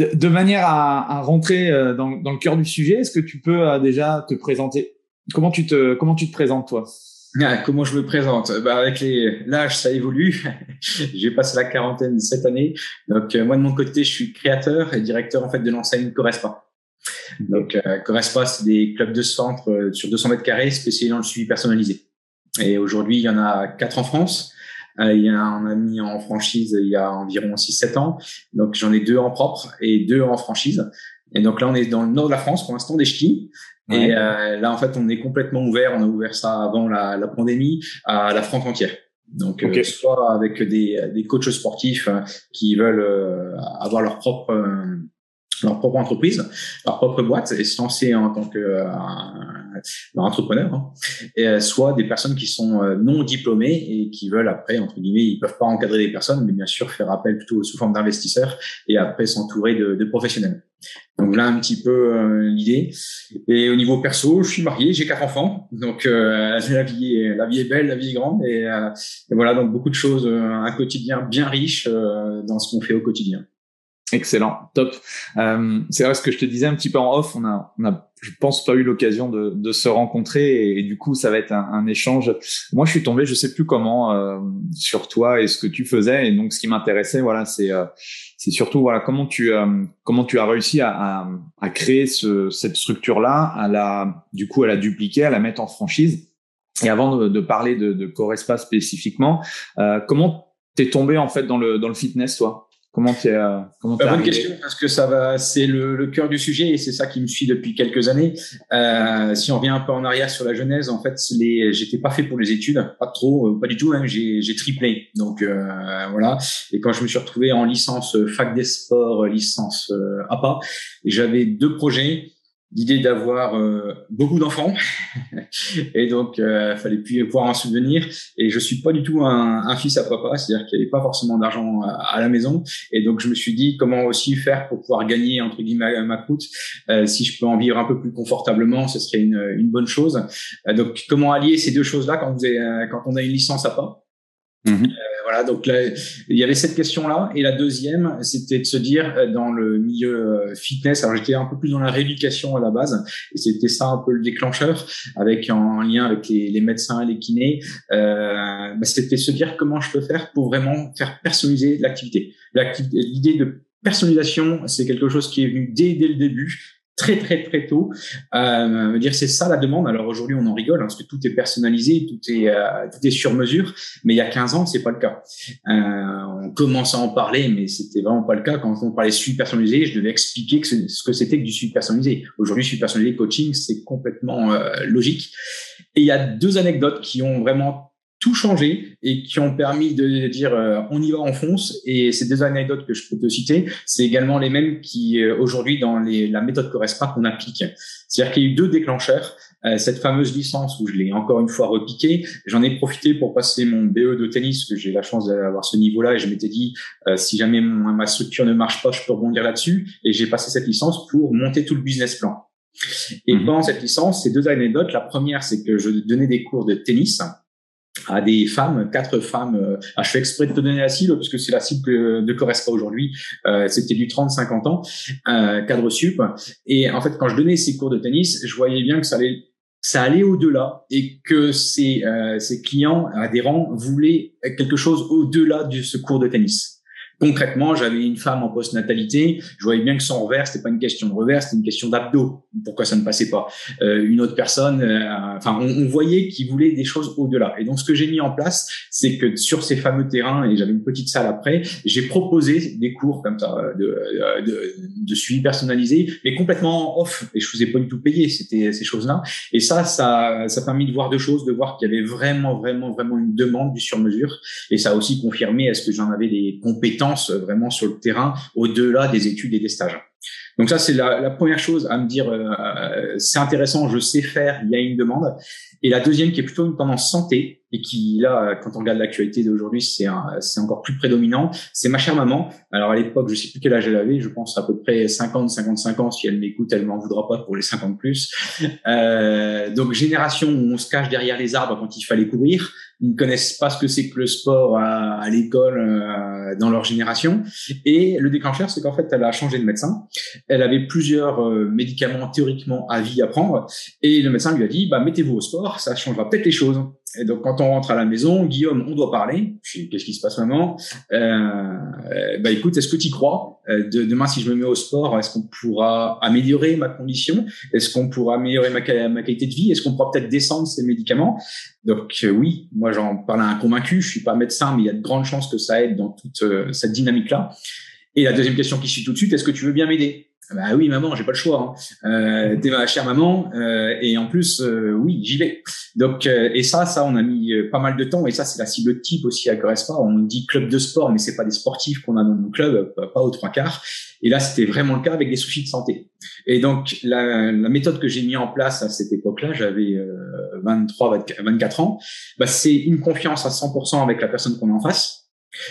de, manière à, rentrer euh, dans, le cœur du sujet, est-ce que tu peux euh, déjà te présenter? Comment tu te comment tu te présentes toi? Ah, comment je me présente? Bah Avec les l'âge, ça évolue. J'ai passé la quarantaine cette année. Donc euh, moi de mon côté, je suis créateur et directeur en fait de l'enseigne Correspa. Donc Correspa, c'est des clubs de centre sur 200 mètres carrés spécialisés dans le suivi personnalisé. Et aujourd'hui, il y en a quatre en France. Euh, il y a un ami en franchise il y a environ 6-7 ans. Donc j'en ai deux en propre et deux en franchise. Et donc là, on est dans le nord de la France pour l'instant, des ch'tis. Et euh, là, en fait, on est complètement ouvert. On a ouvert ça avant la, la pandémie à la France entière. Donc, euh, soit avec des, des coachs sportifs qui veulent avoir leur propre leur propre entreprise, leur propre boîte et se lancer en tant que euh, entrepreneur, hein. et, euh, soit des personnes qui sont euh, non diplômées et qui veulent après, entre guillemets, ils peuvent pas encadrer des personnes, mais bien sûr faire appel plutôt sous forme d'investisseurs et après s'entourer de, de, professionnels. Donc là, un petit peu l'idée. Et au niveau perso, je suis marié, j'ai quatre enfants, donc la vie est la vie est belle, la vie est grande, et, et voilà donc beaucoup de choses, un quotidien bien riche dans ce qu'on fait au quotidien. Excellent, top. Euh, c'est vrai ce que je te disais un petit peu en off. On a, on a je pense pas eu l'occasion de, de, se rencontrer et, du coup ça va être un, échange. Moi, je suis tombé, je sais plus comment, euh, sur toi et ce que tu faisais. Et donc, ce qui m'intéressait, voilà, c'est euh, surtout voilà comment tu euh, comment tu as réussi à, créer ce, cette structure là, à la du coup à la dupliquer, à la mettre en franchise. Et avant de, de parler de, de Corespa spécifiquement, comment t'es tombé en fait dans le dans le fitness, toi? Comment tu euh, comment bah, Bonne question parce que ça va, c'est le, le cœur du sujet et c'est ça qui me suit depuis quelques années. Euh, si on revient un peu en arrière sur la genèse, en fait, les, j'étais pas fait pour les études, pas trop, euh, pas du tout. Hein, j'ai, j'ai triplé, donc euh, voilà. Et quand je me suis retrouvé en licence fac des sports, licence APA, j'avais deux projets l'idée d'avoir euh, beaucoup d'enfants. Et donc euh, fallait plus pouvoir en souvenir. Et je suis pas du tout un, un fils à papa c'est-à-dire qu'il n'y avait pas forcément d'argent à, la maison. Et donc je me suis dit comment aussi faire pour pouvoir gagner entre guillemets ma croûte euh, si je peux en vivre un peu plus confortablement ce serait une, une bonne chose. Euh, donc comment allier ces deux choses là quand vous avez, quand on a une licence à pas? Mmh voilà, donc là, il y avait cette question-là. Et la deuxième, c'était de se dire, euh, dans le milieu euh, fitness, alors j'étais un peu plus dans la rééducation à la base, et c'était ça un peu le déclencheur, avec en lien avec les, médecins et les kinés, euh, bah, c'était se dire comment je peux faire pour vraiment faire personnaliser l'activité. L'idée de personnalisation, c'est quelque chose qui est venu dès, dès le début très très très tôt. Euh, dire c'est ça la demande. Alors aujourd'hui on en rigole hein, parce que tout est personnalisé, tout est euh, tout est sur mesure. Mais il y a 15 ans c'est pas le cas. Euh, on commence à en parler, mais c'était vraiment pas le cas quand on parlait suivi personnalisé. Je devais expliquer que ce que c'était que du suivi personnalisé. Aujourd'hui suivi personnalisé coaching c'est complètement euh, logique. Et il y a deux anecdotes qui ont vraiment tout changé et qui ont permis de dire euh, on y va, on fonce. Et ces deux anecdotes que je peux te citer, c'est également les mêmes qui euh, aujourd'hui dans les, la méthode Correspa qu'on applique. C'est-à-dire qu'il y a eu deux déclencheurs. Euh, cette fameuse licence où je l'ai encore une fois repiqué, j'en ai profité pour passer mon BE de tennis, que j'ai la chance d'avoir ce niveau-là, et je m'étais dit si jamais ma structure ne marche pas, je peux rebondir là-dessus. Et j'ai passé cette licence pour monter tout le business plan. Et mhm. pendant cette licence, ces deux anecdotes, la première, c'est que je donnais des cours de tennis à des femmes, quatre femmes. Euh, ah, je fais exprès de te donner la cible parce que c'est la cible que, de correspond aujourd'hui. Euh, C'était du 30-50 ans, euh, cadre sup. Et en fait, quand je donnais ces cours de tennis, je voyais bien que ça allait ça allait au-delà et que ces, euh, ces clients adhérents voulaient quelque chose au-delà de ce cours de tennis. Concrètement, j'avais une femme en post-natalité, je voyais bien que son revers, c'était pas une question de revers, c'était une question d'abdos. Pourquoi ça ne passait pas? Euh, Une autre personne, euh, enfin, on, on, voyait qu'il voulait des choses au-delà. Et donc, ce que j'ai mis en place, c'est que sur ces fameux terrains, et j'avais une petite salle après, j'ai proposé des cours comme ça de, euh, de, de, suivi personnalisé, mais complètement off. Et je faisais pas du tout payer, c'était ces choses-là. Et ça, ça, ça a permis de voir deux choses, de voir qu'il y avait vraiment, vraiment, vraiment une demande du sur-mesure. Et ça a aussi confirmé est-ce que j'en avais des compétences euh, vraiment sur le terrain au-delà des études et des stages. Donc ça, c'est la, la, première chose à me dire, euh, euh, c'est intéressant, je sais faire, il y a une demande. Et la deuxième qui est plutôt une tendance santé et qui là, quand on regarde l'actualité d'aujourd'hui, c'est c'est encore plus prédominant. C'est ma chère maman. Alors à l'époque, je sais plus quel âge elle avait, je pense à peu près 50, 55 ans. Si elle m'écoute, elle m'en voudra pas pour les 50 plus. Euh, donc génération où on se cache derrière les arbres quand il fallait courir. Ils ne connaissent pas ce que c'est que le sport à, à l'école euh, dans leur génération. Et le déclencheur, c'est qu'en fait, elle a changé de médecin elle avait plusieurs euh, médicaments théoriquement à vie à prendre et le médecin lui a dit bah mettez-vous au sport, ça changera peut-être les choses. Et donc quand on rentre à la maison, Guillaume, on doit parler. Qu'est-ce qui se passe maman? Euh, Bah écoute, est-ce que tu y crois? Euh, de, Demain, si je me mets au sport, est-ce qu'on pourra améliorer ma condition? Est-ce qu'on pourra améliorer ma, qualité de vie? Est-ce qu'on pourra peut-être descendre ces médicaments? Donc euh, oui, moi j'en parle à un convaincu. Je suis pas médecin, mais il y a de grandes chances que ça aide dans toute cette dynamique-là. Et la deuxième question qui suit tout de suite, est-ce que tu veux bien m'aider? Bah oui, maman, j'ai pas le choix. Hein. Euh, T'es ma chère maman, euh, et en plus, euh, oui, j'y vais. Donc, et ça, ça, on a mis pas mal de temps, et ça, c'est la cible type aussi à Correspa. On dit club de sport, mais c'est pas des sportifs qu'on a dans nos clubs, pas aux trois quarts. Et là, c'était vraiment le cas avec des soucis de santé. Et donc, la, la méthode que j'ai mis en place à cette époque-là, j'avais 23, 24 ans, bah, c'est une confiance à 100% avec la personne qu'on a en face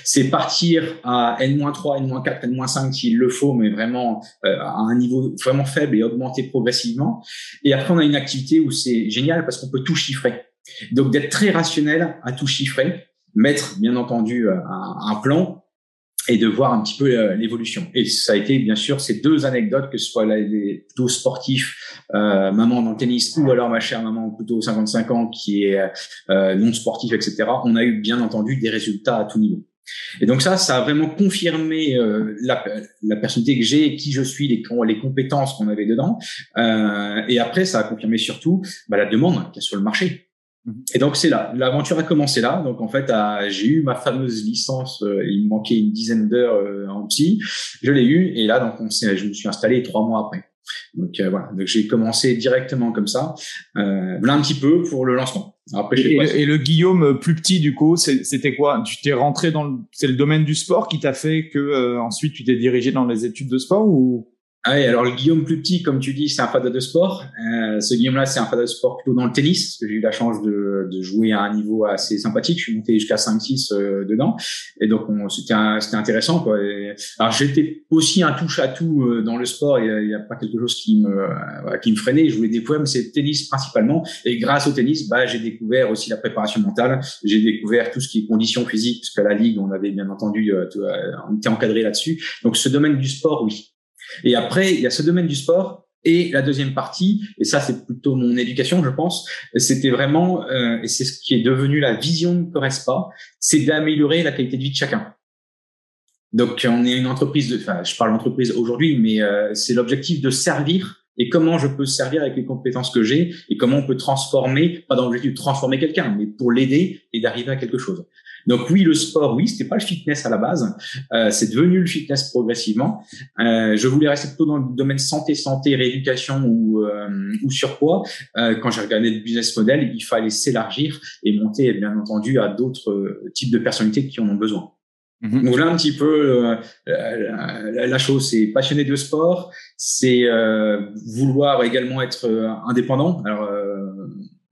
c'est partir à N-3, N-4, N-5 s'il le faut, mais vraiment euh, à un niveau vraiment faible et augmenter progressivement. Et après, on a une activité où c'est génial parce qu'on peut tout chiffrer. Donc, d'être très rationnel à tout chiffrer, mettre bien entendu un, un plan et de voir un petit peu euh, l'évolution. Et ça a été bien sûr ces deux anecdotes, que ce soit les plutôt sportifs, euh, maman dans le tennis, ou alors ma chère maman plutôt 55 ans qui est euh, non sportif, etc. On a eu bien entendu des résultats à tout niveau. Et donc ça, ça a vraiment confirmé euh, la, la, personnalité que j'ai, qui je suis, les, les compétences qu'on avait dedans. Euh, et après, ça a confirmé surtout bah, la demande qu'il y a sur le marché. Mhm. Et donc c'est là, l'aventure a commencé là. Donc en fait, j'ai eu ma fameuse licence. Euh, il me manquait une dizaine d'heures euh, en psy. Je l'ai eu et là donc on je me suis installé trois mois après. Donc euh, voilà, donc j'ai commencé directement comme ça, euh, un petit peu pour le lancement. Après, et, et, le Guillaume plus petit du coup, c'était quoi? Tu t'es rentré dans le, c'est le domaine du sport qui t'a fait que ensuite tu t'es dirigé dans les études de sport ou? Ah oui, alors le Guillaume plus petit, comme tu dis, c'est un fada de sport. Euh, ce Guillaume-là, c'est un fada de sport plutôt dans le tennis, que j'ai eu la chance de, de, jouer à un niveau assez sympathique. Je suis monté jusqu'à 5-6 euh, dedans, et donc c'était intéressant. Quoi. alors j'étais aussi un touche à tout euh, dans le sport. Il n'y a, a, pas quelque chose qui me qui me freinait. Je voulais des poèmes, c'est tennis principalement. Et grâce au tennis, bah j'ai découvert aussi la préparation mentale. J'ai découvert tout ce qui est conditions physiques, parce qu'à la ligue, on avait bien entendu, on était encadré là-dessus. Donc ce domaine du sport, oui. Et après, il y a ce domaine du sport. Et la deuxième partie, et ça c'est plutôt mon éducation, je pense, c'était vraiment, euh, et c'est ce qui est devenu la vision de Correspa, c'est d'améliorer la qualité de vie de chacun. Donc on est une entreprise, de, enfin je parle d'entreprise aujourd'hui, mais euh, c'est l'objectif de servir et comment je peux servir avec les compétences que j'ai et comment on peut transformer, pas dans l'objectif de transformer quelqu'un, mais pour l'aider et d'arriver à quelque chose. Donc oui, le sport, oui, c'était pas le fitness à la base, euh, c'est devenu le fitness progressivement. Euh, je voulais rester plutôt dans le domaine santé, santé, rééducation ou, euh, ou surpoids. Euh, quand j'ai regardé le business model, il fallait s'élargir et monter, bien entendu, à d'autres euh, types de personnalités qui en ont besoin. Mm-hmm. Donc là un petit peu euh, la, la, chose, c'est passionné de sport, c'est vouloir également être indépendant. Alors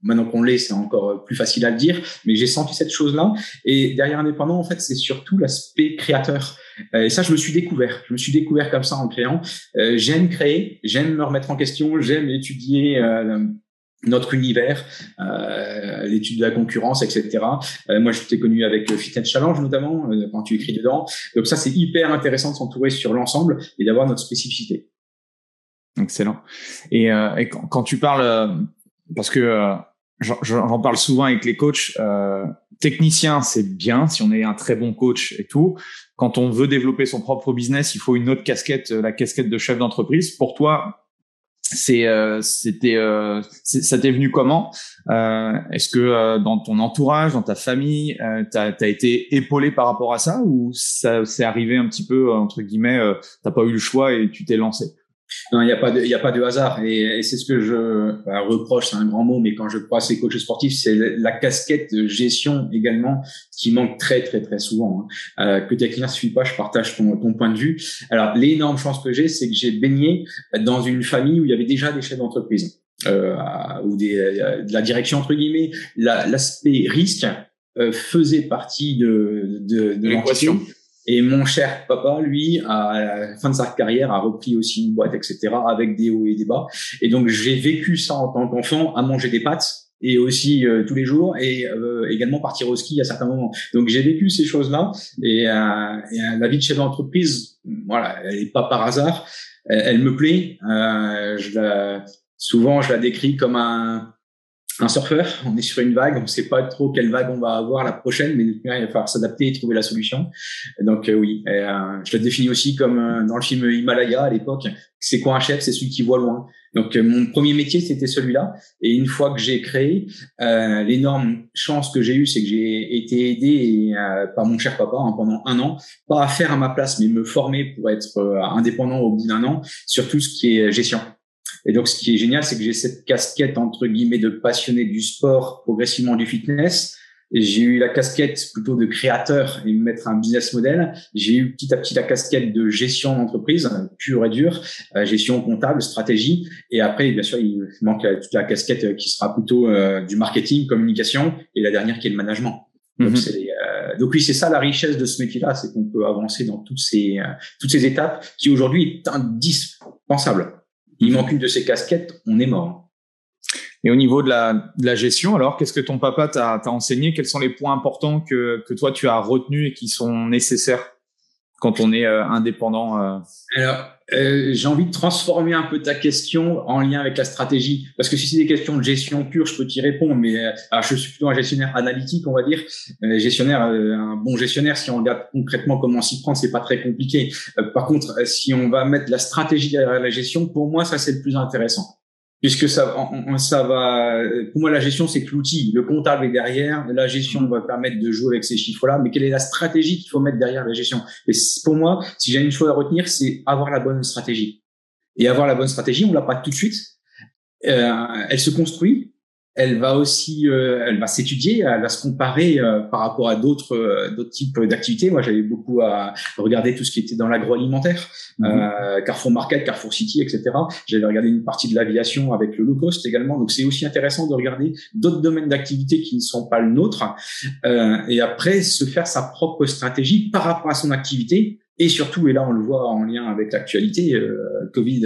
Maintenant qu'on l'est, c'est encore plus facile à le dire, mais j'ai senti cette chose-là. Et derrière indépendant, en fait, c'est surtout l'aspect créateur. Euh, et ça, je me suis découvert. Je me suis découvert comme ça en créant. Euh, j'aime créer, j'aime me remettre en question, j'aime étudier euh, notre univers, euh, l'étude de la concurrence, etc. Euh, moi, je t'ai connu avec Fitness Challenge notamment, quand tu écris dedans. Donc ça, c'est hyper intéressant de s'entourer sur l'ensemble et d'avoir notre spécificité. Excellent. Et, et quand, quand, tu parles, parce que j'en parle souvent avec les coachs. Euh, technicien, c'est bien si on est un très bon coach et tout. quand on veut développer son propre business, il faut une autre casquette, la casquette de chef d'entreprise. Pour toi, c'est euh, c'était euh, ça t'est venu comment? Euh, est-ce que euh, dans ton entourage dans ta famille euh, t'as as été épaulé par rapport à ça ou ça s'est arrivé un petit peu entre guillemets t'as pas eu le choix et tu t'es lancé? Non, il n'y a pas de, il a pas de hasard. Et, c'est ce que je bah, reproche, c'est un grand mot, mais quand je crois ces coachs sportifs, c'est la casquette de gestion également qui manque très, très, très souvent. Hein. Euh, que tes clients ne suivent pas, je partage ton, ton point de vue. Alors, l'énorme chance que j'ai, c'est que j'ai baigné dans une famille où il y avait déjà des chefs d'entreprise. Euh, ou des, euh, de la direction entre guillemets, l'aspect risque euh, faisait partie de, de, de l'équation. Et mon cher papa, lui, à la fin de sa carrière, a repris aussi une boîte, etc., avec des hauts et des bas. Et donc, j'ai vécu ça en tant qu'enfant, à manger des pâtes et aussi euh, tous les jours et euh, également partir au ski à certains moments. Donc j'ai vécu ces choses-là et, euh, et la vie de chef d'entreprise, voilà, elle est pas par hasard, elle, me plaît. souvent je la décris comme un un surfeur, on est sur une vague, on ne sait pas trop quelle vague on va avoir la prochaine, mais il va falloir s'adapter et trouver la solution. Donc euh, oui, euh, je le définis aussi comme euh, dans le film Himalaya à l'époque. C'est quoi un chef? C'est celui qui voit loin. Donc mon premier métier c'était celui-là. Et une fois que j'ai créé, l'énorme chance que j'ai eue, c'est que j'ai été aidé par mon cher papa hein, pendant un an, pas à faire à ma place, mais me former pour être indépendant au bout d'un an sur tout ce qui est gestion. Et donc, ce qui est génial, c'est que j'ai cette casquette, entre guillemets, de passionné du sport, progressivement du fitness. J'ai eu la casquette plutôt de créateur et mettre un business model. J'ai eu petit à petit la casquette de gestion d'entreprise, pure et dure, euh, gestion comptable, stratégie. Et après, bien sûr, il manque toute la casquette qui sera plutôt euh, du marketing, communication, et la dernière qui est le management. Donc, mhm. euh, donc, oui, c'est ça la richesse de ce métier-là, c'est qu'on peut avancer dans toutes ces toutes ces étapes qui aujourd'hui est indispensable. Il manque une de ces casquettes, on est mort. Et au niveau de la, de la gestion, alors, qu'est-ce que ton papa t'a enseigné? Quels sont les points importants que, que toi, tu as retenus et qui sont nécessaires quand on est euh, indépendant euh? Alors, euh, j'ai envie de transformer un peu ta question en lien avec la stratégie, parce que si c'est des questions de gestion pure, je peux t'y répondre, mais alors je suis plutôt un gestionnaire analytique, on va dire, gestionnaire, un bon gestionnaire. Si on regarde concrètement comment s'y prendre, c'est pas très compliqué. par contre, si on va mettre la stratégie derrière la gestion, pour moi, ça c'est le plus intéressant puisque ça, ça va. Pour moi, la gestion, c'est que l'outil, le comptable est derrière. La gestion va permettre de jouer avec ces chiffres-là. Mais quelle est la stratégie qu'il faut mettre derrière la gestion? Et pour moi, si j'ai une chose à retenir, c'est avoir la bonne stratégie. Et avoir la bonne stratégie, on l'a pas tout de suite. Euh, elle se construit elle va aussi, euh, elle va s'étudier, elle va se comparer euh, par rapport à d'autres euh, d'autres types d'activités. Moi, j'avais beaucoup à regarder tout ce qui était dans l'agroalimentaire, mhm. Carrefour Market, Carrefour City, etc. J'avais regardé une partie de l'aviation avec le low cost également. Donc, c'est aussi intéressant de regarder d'autres domaines d'activité qui ne sont pas le nôtre, et après se faire sa propre stratégie par rapport à son activité et surtout, et là on le voit en lien avec l'actualité, Covid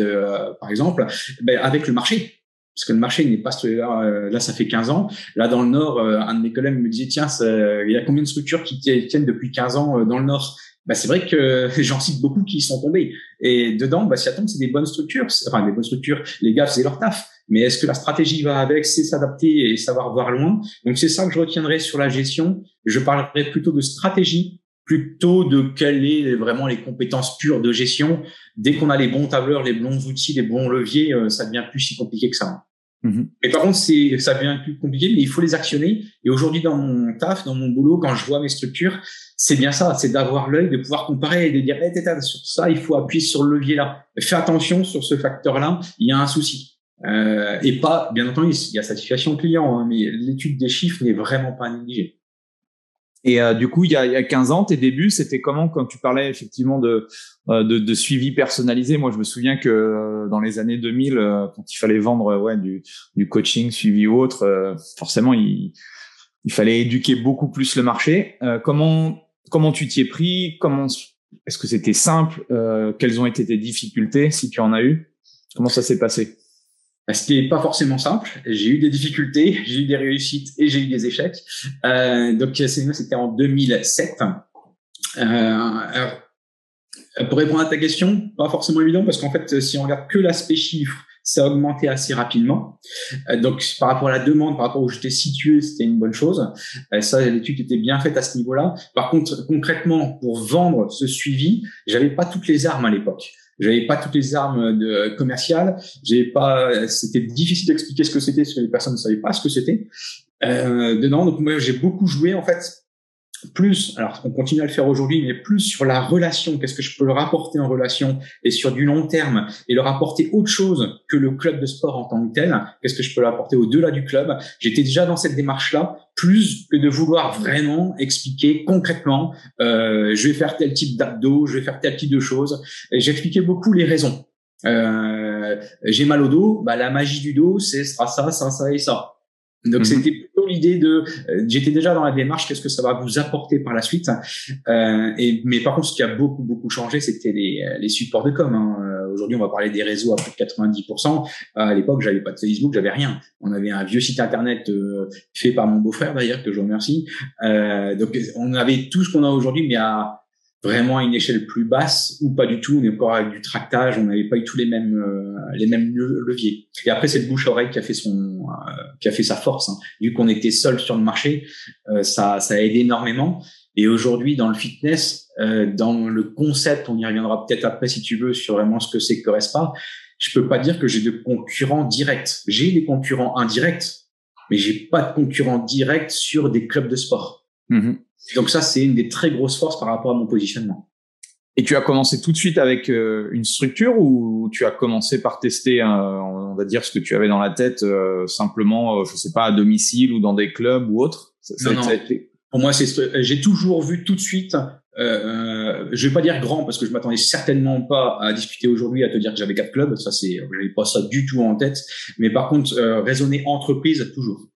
par exemple, ben, avec le marché parce que le marché n'est pas là, euh, là ça fait 15 ans. Là dans le nord euh, un de mes collègues me disait tiens il y a combien de structures qui tiennent depuis 15 ans euh, dans le nord? Bah, c'est vrai que j'en cite beaucoup qui sont tombés. Et dedans bah, si attends c'est des bonnes structures. Enfin des bonnes structures. Les gars c'est leur taf. Mais est-ce que la stratégie va avec? C'est s'adapter et savoir voir loin. Donc c'est ça que je retiendrai sur la gestion. Je parlerai plutôt de stratégie plutôt de quelles est vraiment les compétences pures de gestion. Dès qu'on a les bons tableurs, les bons outils, les bons leviers, euh, ça devient plus si compliqué que ça. Mm-hmm. Et par contre, c'est ça devient plus compliqué, mais il faut les actionner. Et aujourd'hui, dans mon taf, dans mon boulot, quand je vois mes structures, c'est bien ça, c'est d'avoir l'œil, de pouvoir comparer et de dire, hey, sur ça, il faut appuyer sur le levier là. Fais attention sur ce facteur-là, il y a un souci. Euh, et pas, bien entendu, il y a satisfaction client, hein, mais l'étude des chiffres n'est vraiment pas négligée. Et euh, du coup, il y, a, il y a 15 ans, tes débuts, c'était comment quand tu parlais effectivement de, euh, de, de, suivi personnalisé? Moi, je me souviens que euh, dans les années 2000, quand il fallait vendre ouais, du, du coaching, suivi ou autre, forcément, il, il fallait éduquer beaucoup plus le marché. comment comment tu t'y es pris? Comment est-ce que c'était simple? Quelles ont été tes difficultés, si tu en as eu? Comment ça s'est passé? Ce n'est pas forcément simple. J'ai eu des difficultés, j'ai eu des réussites et j'ai eu des échecs. Euh, donc, c'était en 2007. Euh, pour répondre à ta question, pas forcément évident parce qu'en fait, si on regarde que l'aspect chiffre, ça a augmenté assez rapidement. Euh, donc, par rapport à la demande, par rapport où j'étais situé, c'était une bonne chose. Euh, ça, l'étude était bien faite à ce niveau-là. Par contre, concrètement, pour vendre ce suivi, j'avais pas toutes les armes à l'époque. J'avais pas toutes les armes de, commerciales. J'avais pas. C'était difficile d'expliquer ce que c'était parce que les personnes ne savaient pas ce que c'était euh, dedans. Donc moi, j'ai beaucoup joué en fait plus, alors on continue à le faire aujourd'hui, mais plus sur la relation, qu'est-ce que je peux le rapporter en relation et sur du long terme et leur apporter autre chose que le club de sport en tant que tel, qu'est-ce que je peux leur apporter au-delà du club? J'étais déjà dans cette démarche-là, plus que de vouloir vraiment expliquer concrètement, euh, je vais faire tel type d'abdos, je vais faire tel type de choses. J'expliquais beaucoup les raisons. Euh, j'ai mal au dos, bah la magie du dos, c'est sera ça, ça, ça et ça. Donc mhm. c'était plutôt l'idée de, euh, j'étais déjà dans la démarche, qu'est-ce que ça va vous apporter par la suite. Euh, et mais par contre, ce qui a beaucoup beaucoup changé, c'était les, les supports de com. Hein. Euh, aujourd'hui, on va parler des réseaux à plus de 90%. À l'époque, j'avais pas de Facebook, j'avais rien. On avait un vieux site internet euh, fait par mon beau-frère d'ailleurs que je remercie. donc on avait tout ce qu'on a aujourd'hui, mais à vraiment à une échelle plus basse ou pas du tout. On est encore avec du tractage, on n'avait pas eu tous les mêmes euh, les mêmes leviers. Et après c'est le bouche oreille qui a fait son euh, qui a fait sa force. Hein. Vu qu'on était seul sur le marché, euh, ça ça a aidé énormément. Et aujourd'hui dans le fitness, dans le concept, on y reviendra peut-être après si tu veux sur vraiment ce que c'est que Respa. Je peux pas dire que j'ai de concurrents directs. J'ai des concurrents indirects, mais j'ai pas de concurrents directs sur des clubs de sport. Mmh donc ça, c'est une des très grosses forces par rapport à mon positionnement. Et tu as commencé tout de suite avec euh, une structure ou tu as commencé par tester, on va dire, ce que tu avais dans la tête euh, simplement, euh, je sais pas, à domicile ou dans des clubs ou autre? Non, non. Pour moi, c'est j'ai toujours vu tout de suite. Euh, je vais pas dire grand parce que je m'attendais certainement pas à discuter aujourd'hui à te dire que j'avais quatre clubs. Ça, c'est, j'avais pas ça du tout en tête. Mais par contre, raisonner entreprise toujours.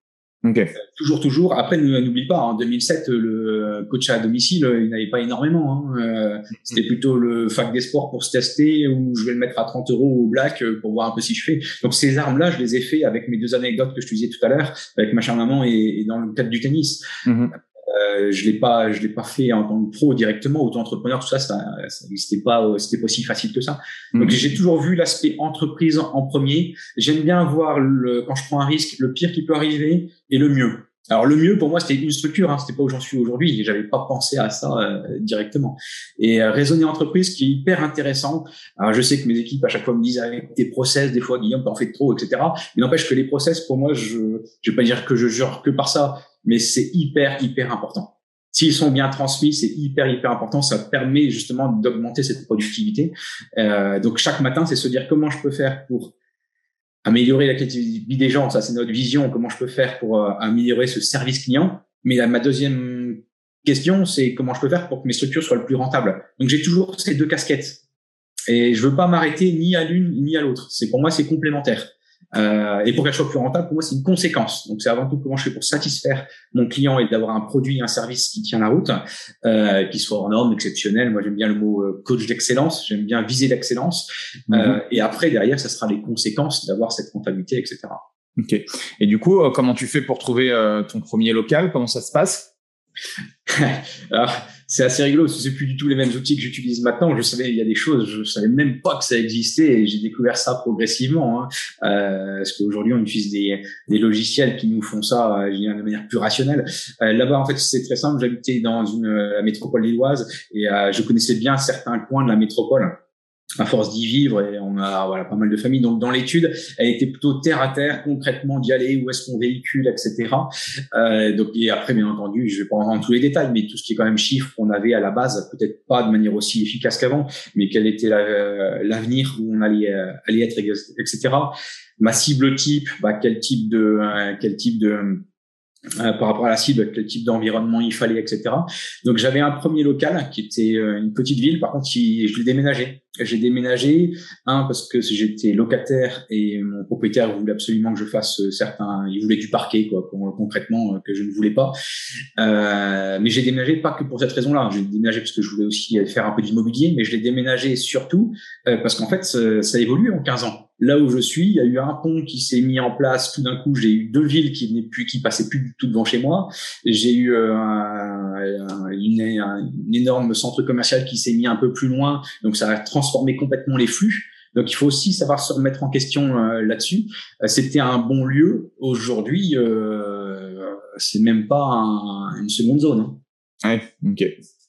Okay. Toujours, toujours. Après, n'oublie pas, en 2007, le coach à domicile, il n'avait pas énormément. Hein. Euh, c'était plutôt le fac des sports pour se tester ou je vais le mettre à 30 euros au black pour voir un peu si je fais. Donc ces armes-là, je les ai fait avec mes deux anecdotes que je te disais tout à l'heure, avec ma chère maman et, dans le cadre du tennis. Mm-hmm. Euh, je l'ai pas, je l'ai pas fait en tant que pro directement, auto-entrepreneur, tout ça, ça, c'était pas, c'était pas aussi facile que ça. Donc mhm. j'ai toujours vu l'aspect entreprise en premier. J'aime bien voir le, quand je prends un risque, le pire qui peut arriver et le mieux. Alors le mieux pour moi c'était une structure, hein, c'était pas où j'en suis aujourd'hui. J'avais pas pensé à ça euh, directement. Et euh, raisonner entreprise qui est hyper intéressant. Alors je sais que mes équipes à chaque fois me disent avec tes process des fois Guillaume t'en fais trop etc. Mais n'empêche que les process pour moi je je vais pas dire que je jure que par ça, mais c'est hyper, hyper important. S'ils sont bien transmis, c'est hyper, hyper important. Ça permet justement d'augmenter cette productivité. Euh, donc chaque matin, c'est se dire comment je peux faire pour améliorer la qualité de vie des gens. Ça, c'est notre vision. Comment je peux faire pour euh, améliorer ce service client. Mais ma deuxième question, c'est comment je peux faire pour que mes structures soient le plus rentables. Donc j'ai toujours ces deux casquettes. Et je veux pas m'arrêter ni à l'une ni à l'autre. C'est pour moi, c'est complémentaire. Euh, et pour qu'elle soit plus rentable, pour moi, c'est une conséquence. Donc, c'est avant tout comment je fais pour satisfaire mon client et d'avoir un produit, un service qui tient la route, euh, qui soit en norme, exceptionnel. Moi, j'aime bien le mot euh, coach d'excellence. J'aime bien viser l'excellence. Euh, mhm. et après, derrière, ça sera les conséquences d'avoir cette rentabilité, etc. Ok. Et du coup, comment tu fais pour trouver ton premier local? Comment ça se passe? Alors, c'est assez rigolo parce que c'est plus du tout les mêmes outils que j'utilise maintenant. Je savais, il y a des choses, je savais même pas que ça existait et j'ai découvert ça progressivement. Hein. Euh, parce qu'aujourd'hui, on utilise des, des, logiciels qui nous font ça euh, de manière plus rationnelle. Euh, Là-bas, en fait, c'est très simple. J'habitais dans une la métropole lilloise et euh, je connaissais bien certains coins de la métropole à force d'y vivre et on a voilà pas mal de familles donc dans l'étude elle était plutôt terre à terre concrètement d'y aller où est-ce qu'on véhicule etc euh, donc et après bien entendu je vais pas rentrer dans tous les détails mais tout ce qui est quand même chiffre qu'on avait à la base peut-être pas de manière aussi efficace qu'avant mais quel était l'avenir où on allait euh, aller être etc ma cible type bah quel type de euh, quel type de euh, par rapport à la cible, quel type d'environnement il fallait, etc. Donc j'avais un premier local qui était euh, une petite ville, par contre je l'ai déménagé. J'ai déménagé, un parce que j'étais locataire et mon propriétaire voulait absolument que je fasse euh, certains, il voulait du parquet quoi, concrètement que je ne voulais pas. Euh, mais j'ai déménagé pas que pour cette raison-là. J'ai déménagé parce que je voulais aussi faire un peu d'immobilier, mais je l'ai déménagé surtout parce qu'en fait ça, ça évolue en 15 ans là où je suis, il y a eu un pont qui s'est mis en place. Tout d'un coup, j'ai eu deux villes qui venaient plus, qui passaient plus du tout devant chez moi. J'ai eu euh, un, une, énorme centre commercial qui s'est mis un peu plus loin. Donc, ça a transformé complètement les flux. Donc il faut aussi savoir se remettre en question là-dessus. C'était un bon lieu. Aujourd'hui, c'est même pas une seconde zone. Hein. Ouais, ok.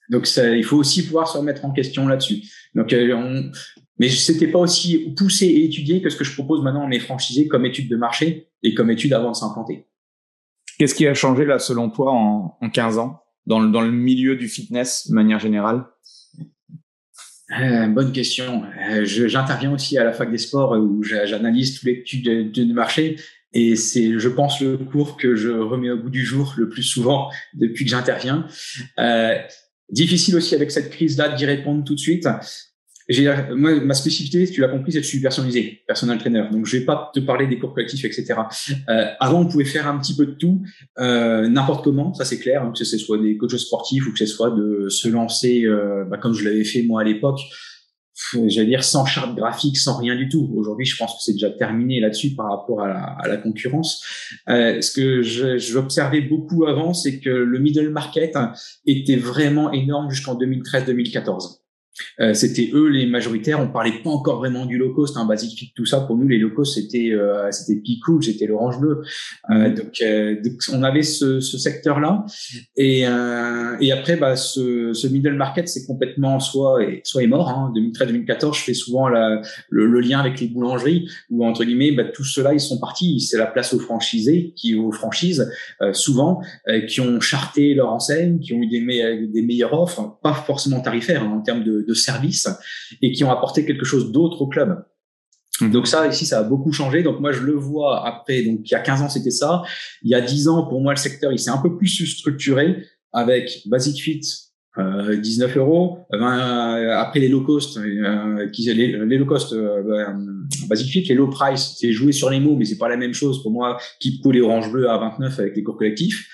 Donc ça, il faut aussi pouvoir se remettre en question là-dessus. Donc on, mais c'était pas aussi poussé et étudié que ce que je propose maintenant à mes franchisés comme étude de marché et comme étude avant de s'implanter. Qu'est-ce qui a changé là selon toi en, en 15 ans? Dans le, dans le milieu du fitness de manière générale? Euh, bonne question. Euh, J'interviens aussi à la fac des sports où j'analyse toutes les études de, marché et c'est, je pense, le cours que je remets au bout du jour le plus souvent depuis que j'interviens. Euh, difficile aussi avec cette crise-là d'y répondre tout de suite moi ma spécificité tu l'as compris c'est que je suis personnalisé personnel trainer. Donc je vais pas te parler des cours collectifs etc euh, avant on pouvait faire un petit peu de tout euh, n'importe comment ça c'est clair hein, que ce soit des coachs sportifs ou que ce soit de se lancer euh, bah, comme je l'avais fait moi à l'époque j'allais dire sans charte graphique sans rien du tout. Aujourd'hui je pense que c'est déjà terminé là-dessus par rapport à la, concurrence. Euh, ce que j'observais beaucoup avant c'est que le middle market était vraiment énorme jusqu'en 2013-2014 euh, c'était eux les majoritaires. On parlait pas encore vraiment du low cost, hein, Basic Fit, tout ça. Pour nous, les low cost c'était euh, c'était Picou, c'était l'Orange Bleu. Euh, donc, euh, donc, on avait ce, ce secteur-là. Et euh, et après, bah, ce, ce middle market, c'est complètement soit soit est mort. Hein. 2013-2014, je fais souvent la, le, lien avec les boulangeries où entre guillemets, bah, tous ceux-là, ils sont partis. C'est la place aux franchisés, qui aux franchises souvent, qui ont charté leur enseigne, qui ont eu des, des meilleures offres, pas forcément tarifaires hein, en termes de de services et qui ont apporté quelque chose d'autre au club. Mhm. Donc ça, ici, ça a beaucoup changé. Donc moi, je le vois après. Donc il y a 15 ans, c'était ça. Il y a 10 ans, pour moi, le secteur, il s'est un peu plus structuré avec Basic Fit, euh, 19 euros. Euh, après les low cost, euh, qui, les, les low cost, euh, ben, Basic Fit, les low price, c'est jouer sur les mots, mais c'est pas la même chose pour moi. Qui les orange bleu à 29 avec les cours collectifs.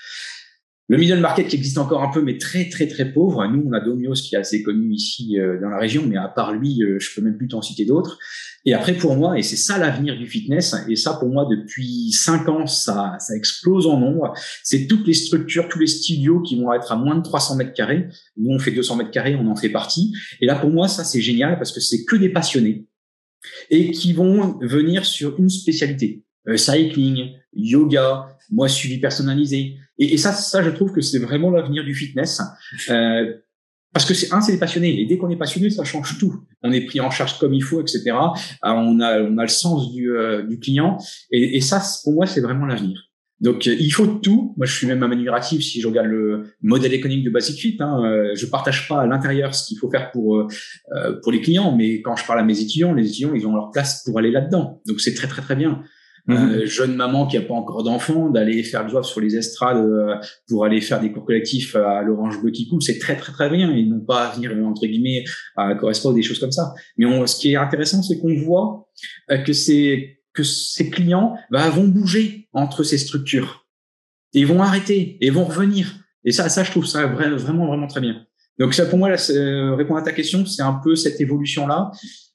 Le middle market qui existe encore un peu, mais très très très pauvre. Nous, on a Domios qui est assez connu ici euh, dans la région, mais à part lui, euh, je peux même plus t'en citer d'autres. Et après, pour moi, et c'est ça l'avenir du fitness, et ça pour moi depuis cinq ans, ça, ça explose en nombre. C'est toutes les structures, tous les studios qui vont être à moins de 300 mètres carrés. Nous, on fait 200 mètres carrés, on en fait partie. Et là, pour moi, ça c'est génial parce que c'est que des passionnés et qui vont venir sur une spécialité. Euh, cycling, yoga, moi suivi personnalisé. Et, et, ça, ça, je trouve que c'est vraiment l'avenir du fitness. Euh, parce que c'est un, c'est les passionnés. Et dès qu'on est passionné, ça change tout. On est pris en charge comme il faut, etc. Euh, on a, on a le sens du, euh, du client. Et, et, ça, pour moi, c'est vraiment l'avenir. Donc, il faut tout. Moi, je suis même admiratif si je regarde le modèle économique de Basic Fit. Hein, je partage pas à l'intérieur ce qu'il faut faire pour euh, pour les clients, mais quand je parle à mes étudiants, les étudiants, ils ont leur place pour aller là-dedans. Donc, c'est très très très bien. Euh, mhm. jeune maman qui a pas encore d'enfant, d'aller faire le job sur les estrades euh, pour aller faire des cours collectifs à l'Orange Bleu qui coule, c'est très très très bien. Ils n'ont pas à venir entre guillemets à correspondre des choses comme ça. Mais on, ce qui est intéressant, c'est qu'on voit euh, que c'est que ces clients bah, vont bouger entre ces structures. Ils vont arrêter et vont revenir. Et ça, ça, je trouve ça vraiment vraiment très bien. Donc ça, pour moi, là, répondre à ta question, c'est un peu cette évolution-là.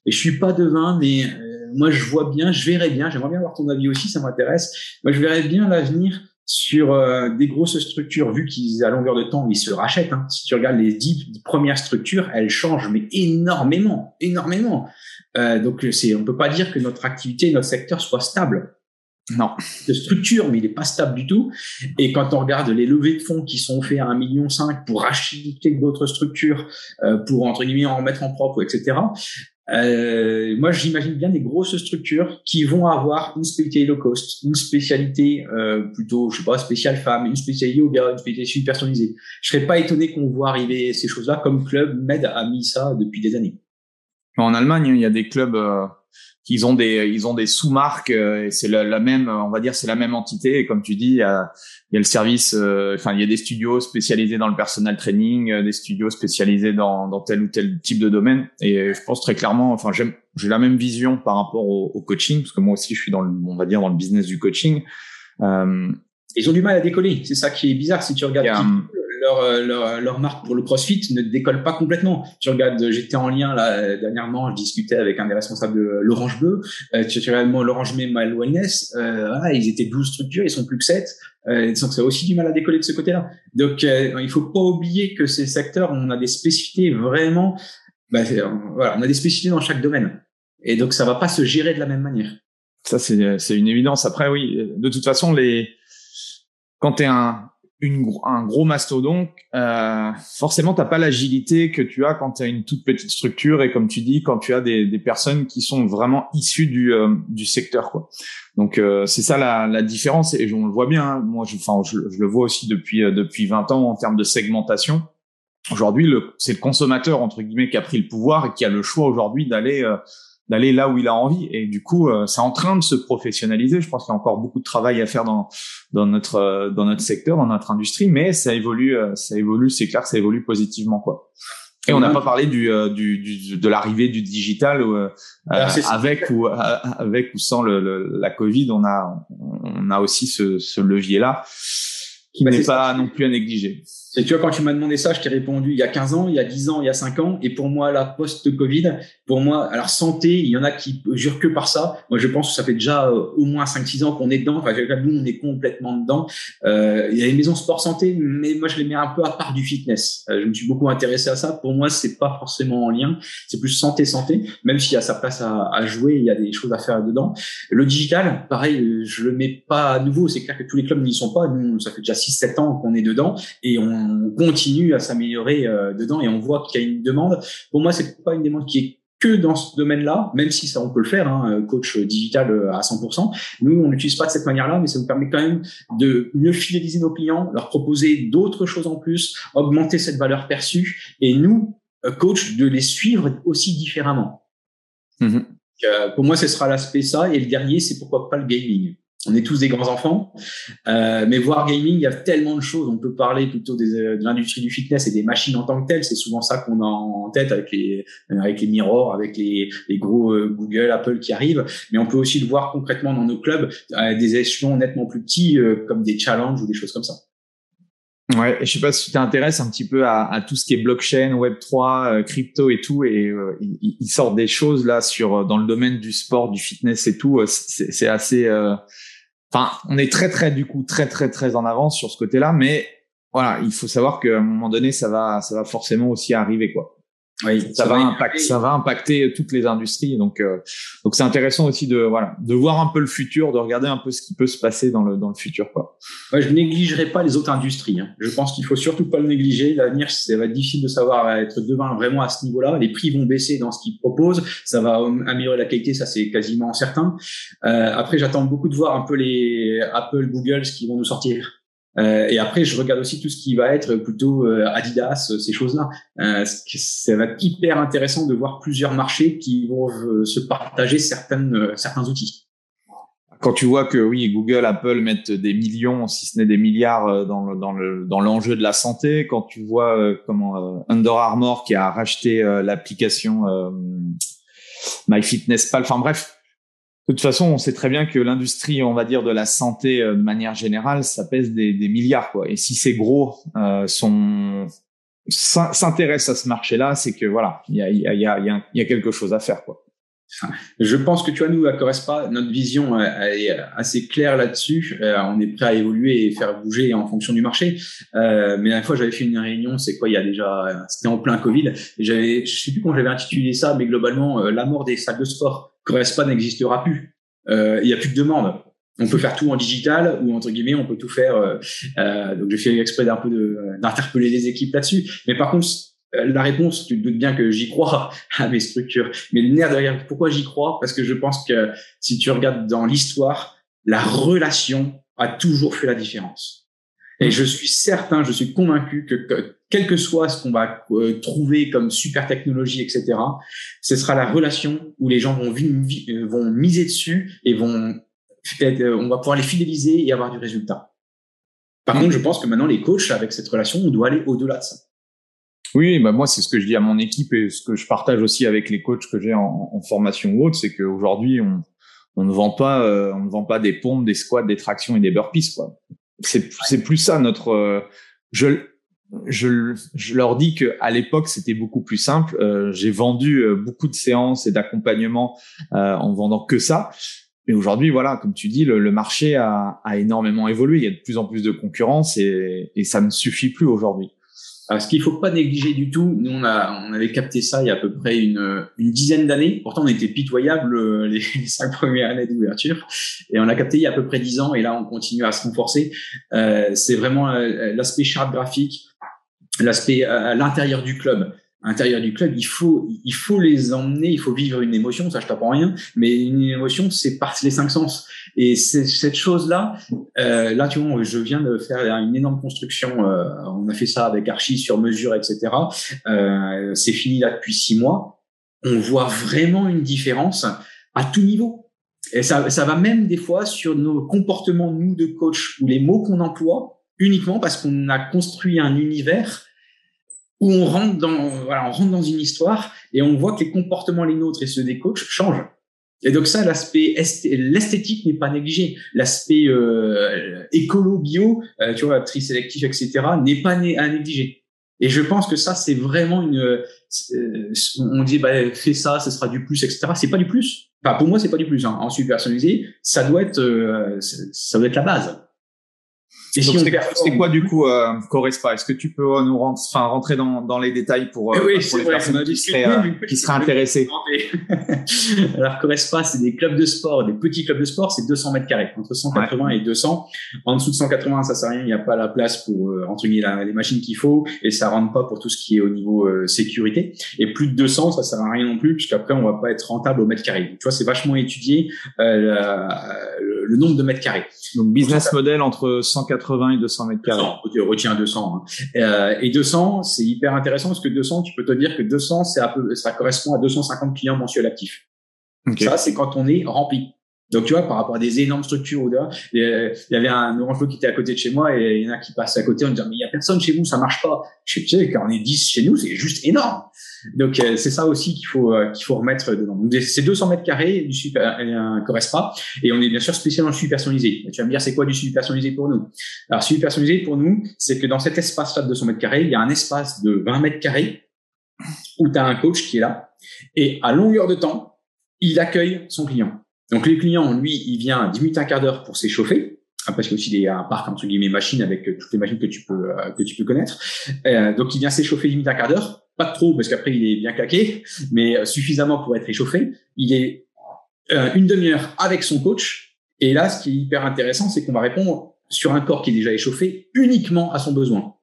Et je suis pas devin, mais moi, je vois bien, je verrais bien, j'aimerais bien avoir ton avis aussi, ça m'intéresse. Moi, je verrais bien l'avenir sur euh, des grosses structures, vu qu'ils, à longueur de temps, ils se rachètent. Hein. Si tu regardes les dix premières structures, elles changent, mais énormément, énormément. Euh, donc, c'est, on peut pas dire que notre activité, notre secteur soit stable. Non, de structure, mais il n'est pas stable du tout. Et quand on regarde les levées de fonds qui sont faits à 1,5 million pour racheter d'autres structures, euh, pour entre guillemets en remettre en propre, etc. Euh, moi, j'imagine bien des grosses structures qui vont avoir une spécialité low cost, une spécialité euh, plutôt, je sais pas, spéciale femme, une spécialité yoga, une spécialité personnalisée. Je serais pas étonné qu'on voit arriver ces choses-là comme Club Med a mis ça depuis des années. En Allemagne, il y a des clubs euh, ils ont des ils ont des sous-marques euh, et c'est la, même on va dire c'est la même entité. Et comme tu dis il y a, il y a le service euh, enfin il y a des studios spécialisés dans le personal training euh, des studios spécialisés dans, dans tel ou tel type de domaine. Et je pense très clairement enfin j'aime j'ai la même vision par rapport au, coaching parce que moi aussi je suis dans le on va dire dans le business du coaching. Euh, ils ont du mal à décoller. C'est ça qui est bizarre si tu regardes leur, leur, leur, marque pour le CrossFit ne décolle pas complètement. Tu regardes, j'étais en lien là dernièrement, je discutais avec un des responsables de l'Orange Bleu. Euh, tu regardes l'Orange My Wellness, euh, ils étaient 12 structures, ils sont plus que 7. Euh, donc ça a aussi du mal à décoller de ce côté-là. Donc euh, il faut pas oublier que ces secteurs, on a des spécificités vraiment. Bah, voilà, on a des spécificités dans chaque domaine. Et donc, ça va pas se gérer de la même manière. Ça, c'est une évidence. Après, oui, de toute façon, les quand tu es un, une, un gros mastodonte, euh, forcément, t'as pas l'agilité que tu as quand tu as une toute petite structure et comme tu dis, quand tu as des, des personnes qui sont vraiment issues du, euh, du secteur. Quoi. Donc, euh, c'est ça la, la, différence et on le voit bien. Hein. Moi, je, enfin, je, je, le vois aussi depuis, euh, depuis 20 ans en termes de segmentation. Aujourd'hui, c'est le consommateur, entre guillemets, qui a pris le pouvoir et qui a le choix aujourd'hui d'aller d'aller là où il a envie. Et du coup, euh, c'est en train de se professionnaliser. Je pense qu'il y a encore beaucoup de travail à faire dans dans notre euh, dans notre secteur, dans notre industrie, mais ça évolue, euh, ça évolue. C'est clair, ça évolue positivement, quoi. Et on n'a pas parlé du, du, du de l'arrivée du digital avec ou avec ou sans le, la Covid, on a on a aussi ce, ce levier là qui bah, n'est pas non plus à négliger. Et tu vois, quand tu m'as demandé ça, je t'ai répondu il y a 15 ans, il y a 10 ans, il y a 5 ans. Et pour moi, la post-Covid, pour moi, alors santé, il y en a qui jurent que par ça. Moi, je pense que ça fait déjà euh, au moins 5-6 ans qu'on est dedans. Enfin, nous, on est complètement dedans. Euh, il y a les maisons sport santé, mais moi, je les mets un peu à part du fitness. Euh, je me suis beaucoup intéressé à ça. Pour moi, c'est pas forcément en lien. C'est plus santé-santé, même s'il y a sa place à, à, jouer, il y a des choses à faire dedans. Le digital, pareil, je le mets pas à nouveau. C'est clair que tous les clubs n'y sont pas. Nous, ça fait déjà 6-7 ans qu'on est dedans et on on continue à s'améliorer euh, dedans et on voit qu'il y a une demande. Pour moi, c'est pas une demande qui est que dans ce domaine-là, même si ça on peut le faire, hein, euh, coach digital euh, à 100%. Nous, on n'utilise pas de cette manière-là, mais ça nous permet quand même de mieux fidéliser nos clients, leur proposer d'autres choses en plus, augmenter cette valeur perçue, et nous, coach, de les suivre aussi différemment. Mm-hmm. pour moi, ce sera l'aspect ça, et le dernier, c'est pourquoi pas le gaming on est tous des grands enfants, euh, mais voir gaming, il y a tellement de choses. On peut parler plutôt euh, de l'industrie du fitness et des machines en tant que telles. C'est souvent ça qu'on a en tête avec les avec les mirrors, avec les, les gros euh, Google, Apple qui arrivent. Mais on peut aussi le voir concrètement dans nos clubs, des échelons nettement plus petits, comme des challenges ou des choses comme ça. Ouais, je sais pas si tu t'intéresses un petit peu à, tout ce qui est blockchain, Web 3, crypto et tout, et ils, sortent des choses là sur dans le domaine du sport, du fitness et tout. C'est assez Enfin, on est très très du coup très très très en avance sur ce côté-là, mais voilà, il faut savoir qu'à un moment donné, ça va ça va forcément aussi arriver quoi. Oui, ça, va impacter, ça va impacter toutes les industries. Donc, euh, donc c'est intéressant aussi de voilà de voir un peu le futur, de regarder un peu ce qui peut se passer dans le dans le futur quoi. Ouais, je négligerai pas les autres industries. Hein. Je pense qu'il faut surtout pas le négliger. L'avenir, ça va être difficile de savoir être devant vraiment à ce niveau-là. Les prix vont baisser dans ce qu'ils proposent. Ça va améliorer la qualité, ça c'est quasiment certain. Euh, après, j'attends beaucoup de voir un peu les Apple, Google, ce qu'ils vont nous sortir. Euh, et après, je regarde aussi tout ce qui va être plutôt euh, Adidas, euh, ces choses-là. Euh, ça va être hyper intéressant de voir plusieurs marchés qui vont se partager certaines, certains outils. Quand tu vois que oui, Google, Apple mettent des millions, si ce n'est des milliards, dans le, dans le dans l'enjeu de la santé, quand tu vois comment Under Armour qui a racheté l'application MyFitnessPal, enfin bref, de toute façon, on sait très bien que l'industrie, on va dire, de la santé euh, de manière générale, ça pèse des, milliards, quoi. Et si ces gros euh, sont s'intéressent à ce marché-là, c'est que voilà, il y a, y, a, y, a, y a quelque chose à faire, quoi. Je pense que tu vois, nous, à Correspa, notre vision euh, est assez claire là-dessus. Euh, on est prêt à évoluer et faire bouger en fonction du marché. Euh, mais la fois, j'avais fait une réunion, c'est quoi, il y a déjà, c'était en plein Covid. J'avais, je sais plus comment j'avais intitulé ça, mais globalement, la mort des salles de sport. Correspa n'existera plus. il y a plus de demande. On peut faire tout en digital ou entre guillemets, on peut tout faire. donc, j'ai fait exprès d'un peu d'interpeller les équipes là-dessus. Mais par contre, euh, la réponse, tu te doutes bien que j'y crois à mes structures. Mais le nerf derrière, pourquoi j'y crois? Parce que je pense que si tu regardes dans l'histoire, la relation a toujours fait la différence. Et je suis certain, je suis convaincu que, quel que soit ce qu'on va euh, trouver comme super technologie, etc., ce sera la relation où les gens vont, euh, miser dessus et vont, on va pouvoir les fidéliser et avoir du résultat. Par contre, je pense que maintenant, les coachs, avec cette relation, on doit aller au-delà de ça. Oui, bah moi c'est ce que je dis à mon équipe et ce que je partage aussi avec les coachs que j'ai en, formation ou autre, c'est qu'aujourd'hui on, ne vend pas euh, on ne vend pas des pompes, des squats, des tractions et des burpees quoi. C'est plus ça notre euh, je je, je leur dis que à l'époque c'était beaucoup plus simple. Euh, j'ai vendu beaucoup de séances et d'accompagnement en vendant que ça. Mais aujourd'hui, voilà, comme tu dis, le, le marché a, a, énormément évolué. Il y a de plus en plus de concurrence et, et ça ne suffit plus aujourd'hui. Ce qu'il faut pas négliger du tout, nous on a on avait capté ça il y a à peu près une, une dizaine d'années. Pourtant on était pitoyable euh, les, cinq premières années d'ouverture et on a capté il y a à peu près dix ans et là on continue à se renforcer. Euh, c'est vraiment euh, l'aspect charte graphique, l'aspect à l'intérieur du club à l'intérieur du club, il faut, il faut les emmener, il faut vivre une émotion, ça je t'apprends rien, mais une émotion, c'est par les cinq sens. Et cette chose-là, euh, là, tu vois, je viens de faire une énorme construction, euh, on a fait ça avec Archie sur mesure, etc. Euh, c'est fini là depuis six mois. On voit vraiment une différence à tout niveau. Et ça, ça va même des fois sur nos comportements, nous, de coach, ou les mots qu'on emploie, uniquement parce qu'on a construit un univers où on rentre dans, voilà, on rentre dans une histoire et on voit que les comportements les nôtres et ceux des coachs changent. Et donc ça, l'aspect l'esthétique n'est pas négligé. L'aspect euh, écolo, bio, euh, tu vois, tri sélectif, etc., n'est pas né à négliger. Et je pense que ça, c'est vraiment une. Euh, on dit, bah, fais ça, ce sera du plus, etc. C'est pas du plus. Enfin, pour moi, c'est pas du plus. Hein. En personnalisé, ça doit être, euh, ça doit être la base. Et si c'est quoi du coup euh, Correspa Est-ce que tu peux nous rentrer, enfin, rentrer dans, dans les détails pour, euh, oui, pour les personnes qui seraient, euh, qui seraient intéressées Alors Correspa, c'est des clubs de sport, des petits clubs de sport, c'est 200 mètres carrés, entre 180 et 200. En dessous de 180, ça sert à rien, il n'y a pas la place pour euh, entre les machines qu'il faut et ça rentre pas pour tout ce qui est au niveau euh, sécurité. Et plus de 200, ça sert à rien non plus puisqu'après on va pas être rentable au mètre carré. tu vois, c'est vachement étudié le, nombre de mètres carrés. Donc business model entre 180 et 200 mètres carrés. Retiens 200. Hein. Euh, et 200, c'est hyper intéressant parce que 200, tu peux te dire que 200, c'est un peu, ça correspond à 250 clients mensuels actifs. Ça, c'est quand on est rempli. Donc, tu vois, par rapport à des énormes structures, il y avait un Orange qui était à côté de chez moi et il y en a qui passent à côté en disant, mais il y a personne chez vous, ça marche pas. Je sais, quand on est 10 chez nous, c'est juste énorme. Donc, euh, c'est ça aussi qu'il faut, euh, qu'il faut remettre dedans. Donc, c'est 200 mètres carrés du super, euh, pas. Et on est bien sûr spécial dans le super personnalisé. tu vas me dire, c'est quoi du super personnalisé pour nous? Alors, super personnalisé pour nous, c'est que dans cet espace-là de 200 mètres carrés, il y a un espace de 20 mètres carrés où tu as un coach qui est là. Et à longueur de temps, il accueille son client. Donc les clients, lui, il vient 10 minutes, un quart d'heure pour s'échauffer. Parce qu'il y a aussi des, un parc entre guillemets machines avec euh, toutes les machines que tu peux euh, que tu peux connaître. Euh, donc il vient s'échauffer 10 minutes, un quart d'heure. Pas trop parce qu'après il est bien claqué, mais suffisamment pour être échauffé. Il est une demi-heure avec son coach. Et là, ce qui est hyper intéressant, c'est qu'on va répondre sur un corps qui est déjà échauffé uniquement à son besoin.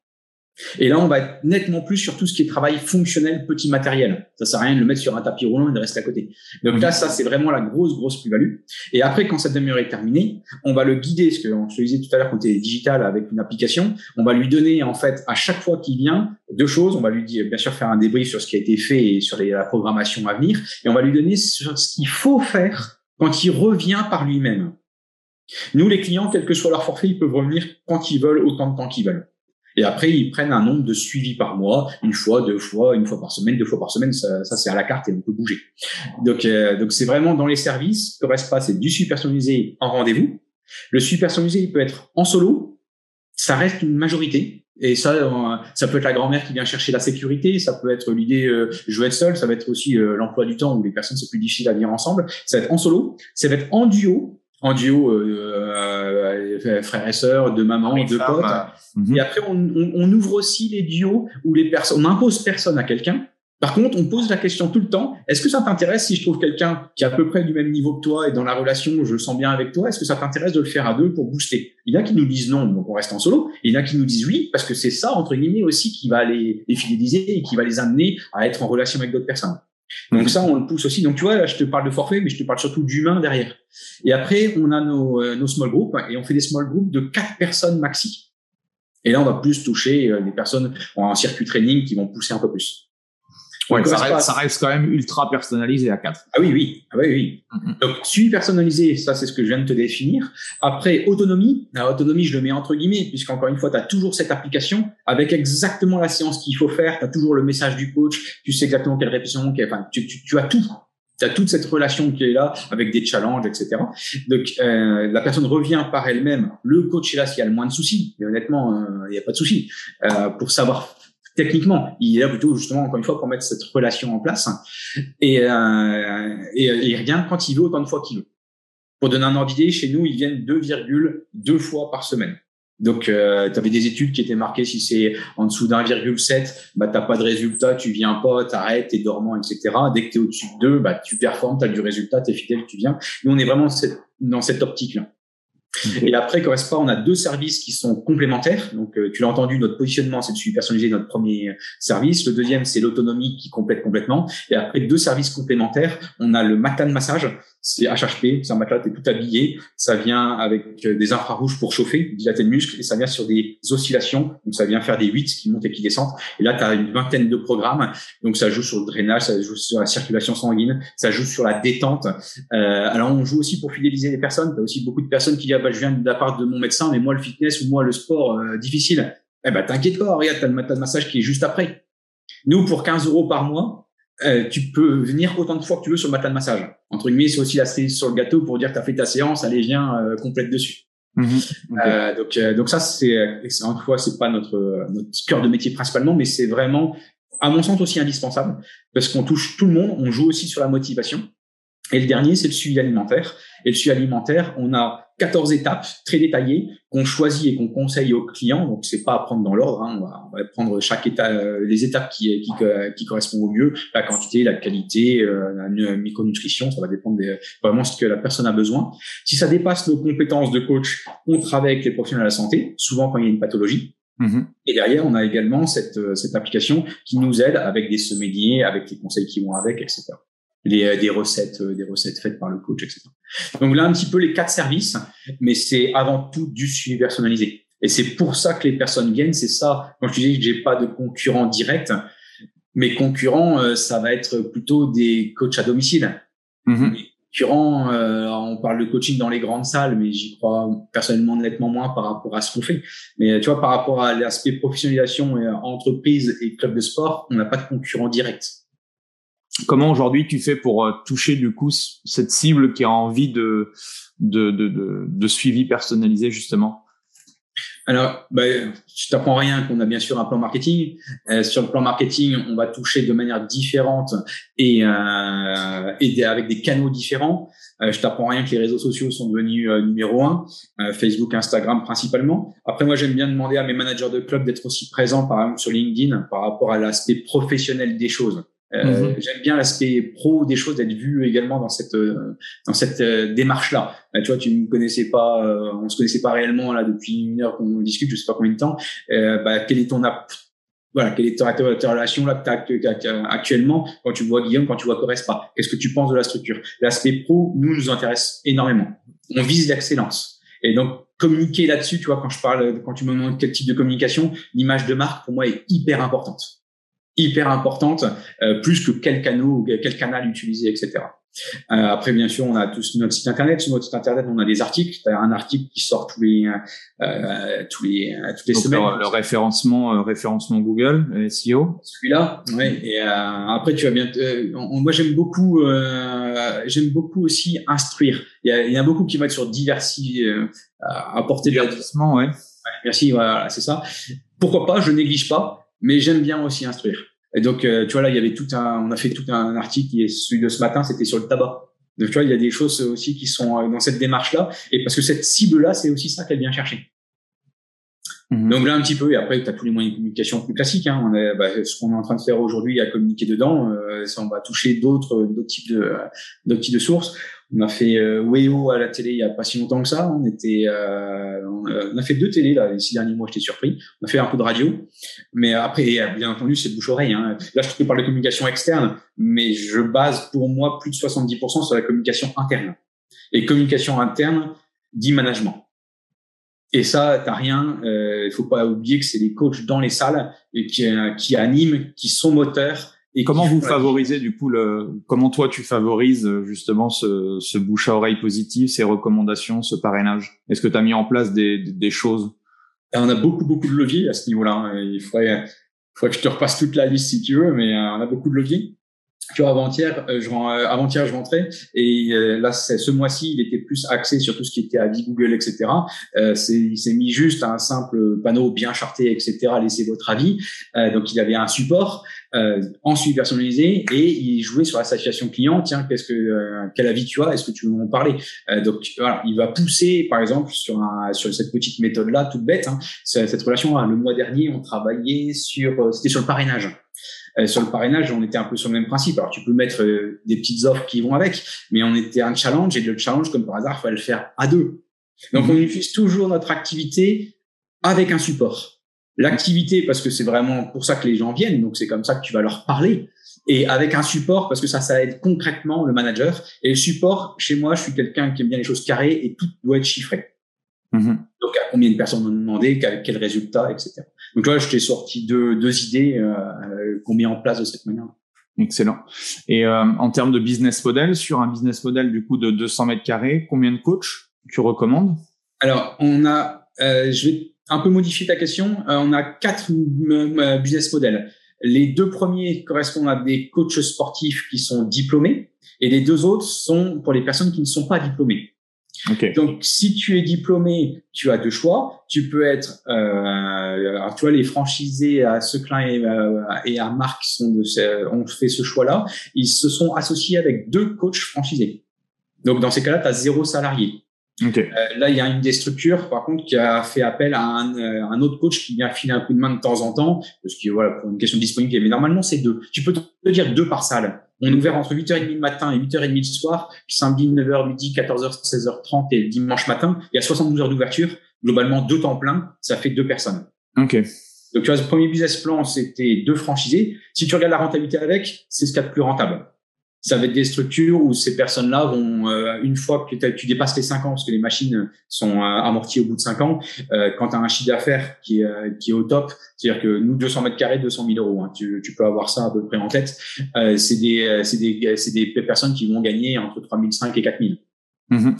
Et là, on va être nettement plus sur tout ce qui est travail fonctionnel, petit matériel. Ça sert à rien de le mettre sur un tapis roulant et de rester à côté. Donc là, ça, c'est vraiment la grosse, grosse plus-value. Et après, quand cette demi-heure est terminée, on va le guider, ce que je te disais tout à l'heure quand tu digital avec une application, on va lui donner, en fait, à chaque fois qu'il vient, deux choses. On va lui dire, bien sûr, faire un débrief sur ce qui a été fait et sur la programmation à venir. Et on va lui donner sur ce qu'il faut faire quand il revient par lui-même. Nous, les clients, quel que soit leur forfait, ils peuvent revenir quand ils veulent, autant de temps qu'ils veulent. Et après, ils prennent un nombre de suivis par mois, une fois, deux fois, une fois par semaine, deux fois par semaine. Ça, ça c'est à la carte et on peut bouger. Donc, euh, donc c'est vraiment dans les services. Le reste pas, c'est du super personnalisé en rendez-vous. Le super personnalisé, il peut être en solo. Ça reste une majorité. Et ça, euh, ça peut être la grand-mère qui vient chercher la sécurité, ça peut être l'idée euh, je veux être seul, ça va être aussi euh, l'emploi du temps où les personnes c'est plus difficile à vivre ensemble. Ça va être en solo, ça va être en duo, en duo euh, frères et sœurs, de maman, de potes. Mhm. Et après, on, on, on, ouvre aussi les duos où les personnes, on impose personne à quelqu'un. Par contre, on pose la question tout le temps est-ce que ça t'intéresse si je trouve quelqu'un qui est à peu près du même niveau que toi et dans la relation, je le sens bien avec toi Est-ce que ça t'intéresse de le faire à deux pour booster? Il y en a qui nous disent non, donc on reste en solo. Et il y en a qui nous disent oui, parce que c'est ça entre guillemets aussi qui va les, les fidéliser et qui va les amener à être en relation avec d'autres personnes. Donc ça, on le pousse aussi. Donc tu vois, là, je te parle de forfait, mais je te parle surtout d'humain derrière. Et après, on a nos, euh, nos small groups et on fait des small groups de quatre personnes maxi. Et là, on va plus toucher euh, des personnes en circuit training qui vont pousser un peu plus. Ouais, ça, reste, ça, reste, quand même ultra personnalisé à 4. Ah oui, oui. Ah oui, oui. Mm-hmm. Donc, suivi personnalisé, ça, c'est ce que je viens de te définir. Après, autonomie. Autonomie, je le mets entre guillemets, puisqu'encore une fois, tu as toujours cette application avec exactement la séance qu'il faut faire. Tu as toujours le message du coach. Tu sais exactement quelle répétition, enfin, tu, tu, tu as tout. Tu as toute cette relation qui est là avec des challenges, etc. Donc, euh, la personne revient par elle-même. Le coach est là s'il y a le moins de soucis. Mais honnêtement, euh, il n'y a pas de soucis. Euh, pour savoir techniquement. Il est là plutôt justement encore une fois pour mettre cette relation en place et, euh, et, et il revient quand il veut autant de fois qu'il veut. Pour donner un ordre d'idée, chez nous, ils viennent 2,2 fois par semaine. Donc, tu avais des études qui étaient marquées si c'est en dessous d'1,7, bah t'as pas de résultat, tu viens pas, t'arrêtes, t'es dormant, etc. Dès que t'es au-dessus de 2, bah tu performes, t'as du résultat, t'es fidèle, tu viens. Nous, on est vraiment dans cette optique-là. Et après, Correspa, on a deux services qui sont complémentaires. Donc, euh, tu l'as entendu, notre positionnement, c'est de suivi personnalisé, notre premier service. Le deuxième, c'est l'autonomie qui complète complètement. Et après, deux services complémentaires. On a le matin de massage c'est HHP, c'est un matelas, t'es tout habillé, ça vient avec euh, des infrarouges pour chauffer, dilater le muscle, et ça vient sur des oscillations, donc ça vient faire des 8 qui montent et qui descendent, et là tu as une vingtaine de programmes, donc ça joue sur le drainage, ça joue sur la circulation sanguine, ça joue sur la détente, euh, alors on joue aussi pour fidéliser les personnes, tu as aussi beaucoup de personnes qui disent, ah, bah, je viens de la part de mon médecin, mais moi le fitness ou moi le sport, euh, difficile, eh ben t'inquiète pas, regarde, t'as le matelas de massage qui est juste après. Nous, pour 15 euros par mois, euh, tu peux venir autant de fois que tu veux sur le matelas de massage. Entre guillemets, c'est aussi la cerise sur le gâteau pour dire que tu as fait ta séance, allez viens euh, complète dessus. Mhm. euh, donc, euh, donc ça c'est une fois c'est pas notre notre cœur de métier principalement, mais c'est vraiment à mon sens aussi indispensable parce qu'on touche tout le monde, on joue aussi sur la motivation. Et le dernier, c'est le suivi alimentaire. Et le suivi alimentaire, on a 14 étapes très détaillées qu'on choisit et qu'on conseille aux clients. Donc, c'est pas à prendre dans l'ordre. Hein. On, va, prendre chaque étape, euh, les étapes qui, qui, qui, correspondent au mieux, la quantité, la qualité, euh, la micronutrition. Ça va dépendre de vraiment ce que la personne a besoin. Si ça dépasse nos compétences de coach, on travaille avec les professionnels de la santé, souvent quand il y a une pathologie. Mm-hmm. Et derrière, on a également cette, euh, cette application qui nous aide avec des semainiers, avec les conseils qui vont avec, etc les, euh, des recettes, euh, des recettes faites par le coach, etc. Donc là, un petit peu les quatre services, mais c'est avant tout du suivi personnalisé. Et c'est pour ça que les personnes viennent. C'est ça. Quand je disais que j'ai pas de concurrents directs, mes concurrents, euh, ça va être plutôt des coachs à domicile. Mm concurrents, on parle de coaching dans les grandes salles, mais j'y crois personnellement nettement moins par rapport à ce qu'on fait. Mais tu vois, par rapport à l'aspect professionnalisation et entreprise et club de sport, on n'a pas de concurrents directs. Comment aujourd'hui tu fais pour euh, toucher du coup cette cible qui a envie de de, de, suivi personnalisé justement? Alors, bah, je t'apprends rien qu'on a bien sûr un plan marketing. Euh, sur le plan marketing, on va toucher de manière différente et, euh, et avec des canaux différents. Euh, je t'apprends rien que les réseaux sociaux sont devenus euh, numéro un, Facebook, Instagram principalement. Après, moi, j'aime bien demander à mes managers de club d'être aussi présents, par exemple sur LinkedIn, par rapport à l'aspect professionnel des choses. Euh, mhm. J'aime bien l'aspect pro des choses, d'être vu également dans cette euh, dans cette euh, démarche-là. tu vois, tu ne connaissais pas, on se connaissait pas réellement là depuis une heure qu'on discute, je sais pas combien de temps. bah, quel est ton voilà, quelle est ta, relation là actuellement quand tu vois Guillaume, quand tu vois Correspa Qu'est-ce que tu penses de la structure? L'aspect pro, nous, nous intéresse énormément. On vise l'excellence. Et donc, communiquer là-dessus, tu vois, quand je parle, quand tu me demandes quel type de communication, l'image de marque, pour moi, est hyper importante hyper importante, euh, plus que quel canal, quel canal utiliser, etc. Euh, après, bien sûr, on a tous notre site internet. Sur notre site internet, on a des articles. As un article qui sort tous les euh, tous les euh, toutes les semaines. Le, référencement euh, référencement Google SEO. Celui-là, oui. Et après, tu vas bien. moi, j'aime beaucoup j'aime beaucoup aussi instruire. Il y, a, il y a beaucoup qui vont être sur diversifier, apporter divertissement, ouais. ouais. Merci, voilà, c'est ça. Pourquoi pas Je néglige pas mais j'aime bien aussi instruire. Et donc, euh, tu vois, là, il y avait tout un, on a fait tout un article qui est celui de ce matin, c'était sur le tabac. Donc, tu vois, il y a des choses aussi qui sont euh, dans cette démarche-là. Et parce que cette cible-là, c'est aussi ça qu'elle vient chercher. Mhm. Donc là un petit peu et après tu as tous les moyens de communication plus classiques. Hein. On a, bah, ce qu'on est en train de faire aujourd'hui à communiquer dedans, euh, ça, on va toucher d'autres d'autres types de d'autres types de sources. On a fait euh, Weo à la télé il y a pas si longtemps que ça. On était, euh, on a fait deux télés là les six derniers mois. J'étais surpris. On a fait un peu de radio, mais après bien entendu c'est bouche oreille. Hein. Là je te parle de communication externe, mais je base pour moi plus de 70% sur la communication interne. Et communication interne dit management. Et ça, t'as rien. Il euh, faut pas oublier que c'est les coachs dans les salles et qui, euh, qui animent, qui sont moteurs. Et comment vous favorisez du coup le Comment toi tu favorises euh, justement ce, ce bouche à oreille positif, ces recommandations, ce parrainage? Est-ce que tu as mis en place des, des, choses? On a beaucoup beaucoup de leviers à ce niveau-là. Hein. Il faudrait, faudrait que je te repasse toute la liste si tu veux, mais on a beaucoup de leviers. Tu vois, avant-hier, euh, je, euh, avant-hier, je rentrais et euh, là, ce mois-ci, il était plus axé sur tout ce qui était avis Google, etc. Euh, il s'est mis juste un simple panneau bien charté, etc. Laissez votre avis. Euh, donc, il avait un support euh, ensuite personnalisé et il jouait sur la satisfaction client. Tiens, qu'est-ce que quel avis tu as? Est-ce que tu veux en parler? Donc, voilà, il va pousser, par exemple, sur un, sur cette petite méthode-là, toute bête. Hein, cette relation. Le mois dernier, on travaillait sur, c'était sur le parrainage. Euh, sur le parrainage, on était un peu sur le même principe. Alors, tu peux mettre euh, des petites offres qui vont avec, mais on était un challenge et le challenge, comme par hasard, il fallait le faire à deux. Donc, mhm. on utilise toujours notre activité avec un support. L'activité, parce que c'est vraiment pour ça que les gens viennent, donc c'est comme ça que tu vas leur parler. Et avec un support, parce que ça, ça aide concrètement le manager. Et le support, chez moi, je suis quelqu'un qui aime bien les choses carrées et tout doit être chiffré. Mhm. Donc, à combien de personnes ont demandé, quel, quel résultat, etc. Donc là, je t'ai sorti deux, deux idées euh, euh, qu'on met en place de cette manière. Excellent. Et euh, en termes de business model, sur un business model du coup de 200 mètres carrés, combien de coachs tu recommandes? Alors, on a, euh, je vais un peu modifier ta question. Euh, on a quatre business models. Les deux premiers correspondent à des coachs sportifs qui sont diplômés et les deux autres sont pour les personnes qui ne sont pas diplômées. Donc, si tu es diplômé, tu as deux choix. Tu peux être, euh, alors, tu vois, les franchisés à Seclin et, euh, et à Marc sont de, ont fait ce choix-là. Ils se sont associés avec deux coachs franchisés. Donc, dans ces cas-là, tu as zéro salarié. Okay. Euh, là, il y a une des structures, par contre, qui a fait appel à un, euh, un, autre coach qui vient filer un coup de main de temps en temps, parce que voilà, pour une question de disponibilité. Mais normalement, c'est deux. Tu peux te dire deux par salle. On est ouvert entre 8h30 le matin et 8h30 le soir, puis samedi 9h, midi, 14h, 16h30 et dimanche matin. Il y a 72 heures d'ouverture. Globalement, deux temps plein, ça fait deux personnes. OK. Donc, tu vois, ce premier business plan, c'était deux franchisés. Si tu regardes la rentabilité avec, c'est ce qu'il y a de plus rentable ça va être des structures où ces personnes-là vont, euh, une fois que tu dépasses les 5 ans, parce que les machines sont euh, amorties au bout de 5 ans, euh, quand tu as un chiffre d'affaires qui, est, qui est au top, c'est-à-dire que nous, 200 mètres carrés, 200 000 euros, hein, tu, tu, peux avoir ça à peu près en tête, c'est des, des, des personnes qui vont gagner entre 3 500 et 4 000. Mm-hmm.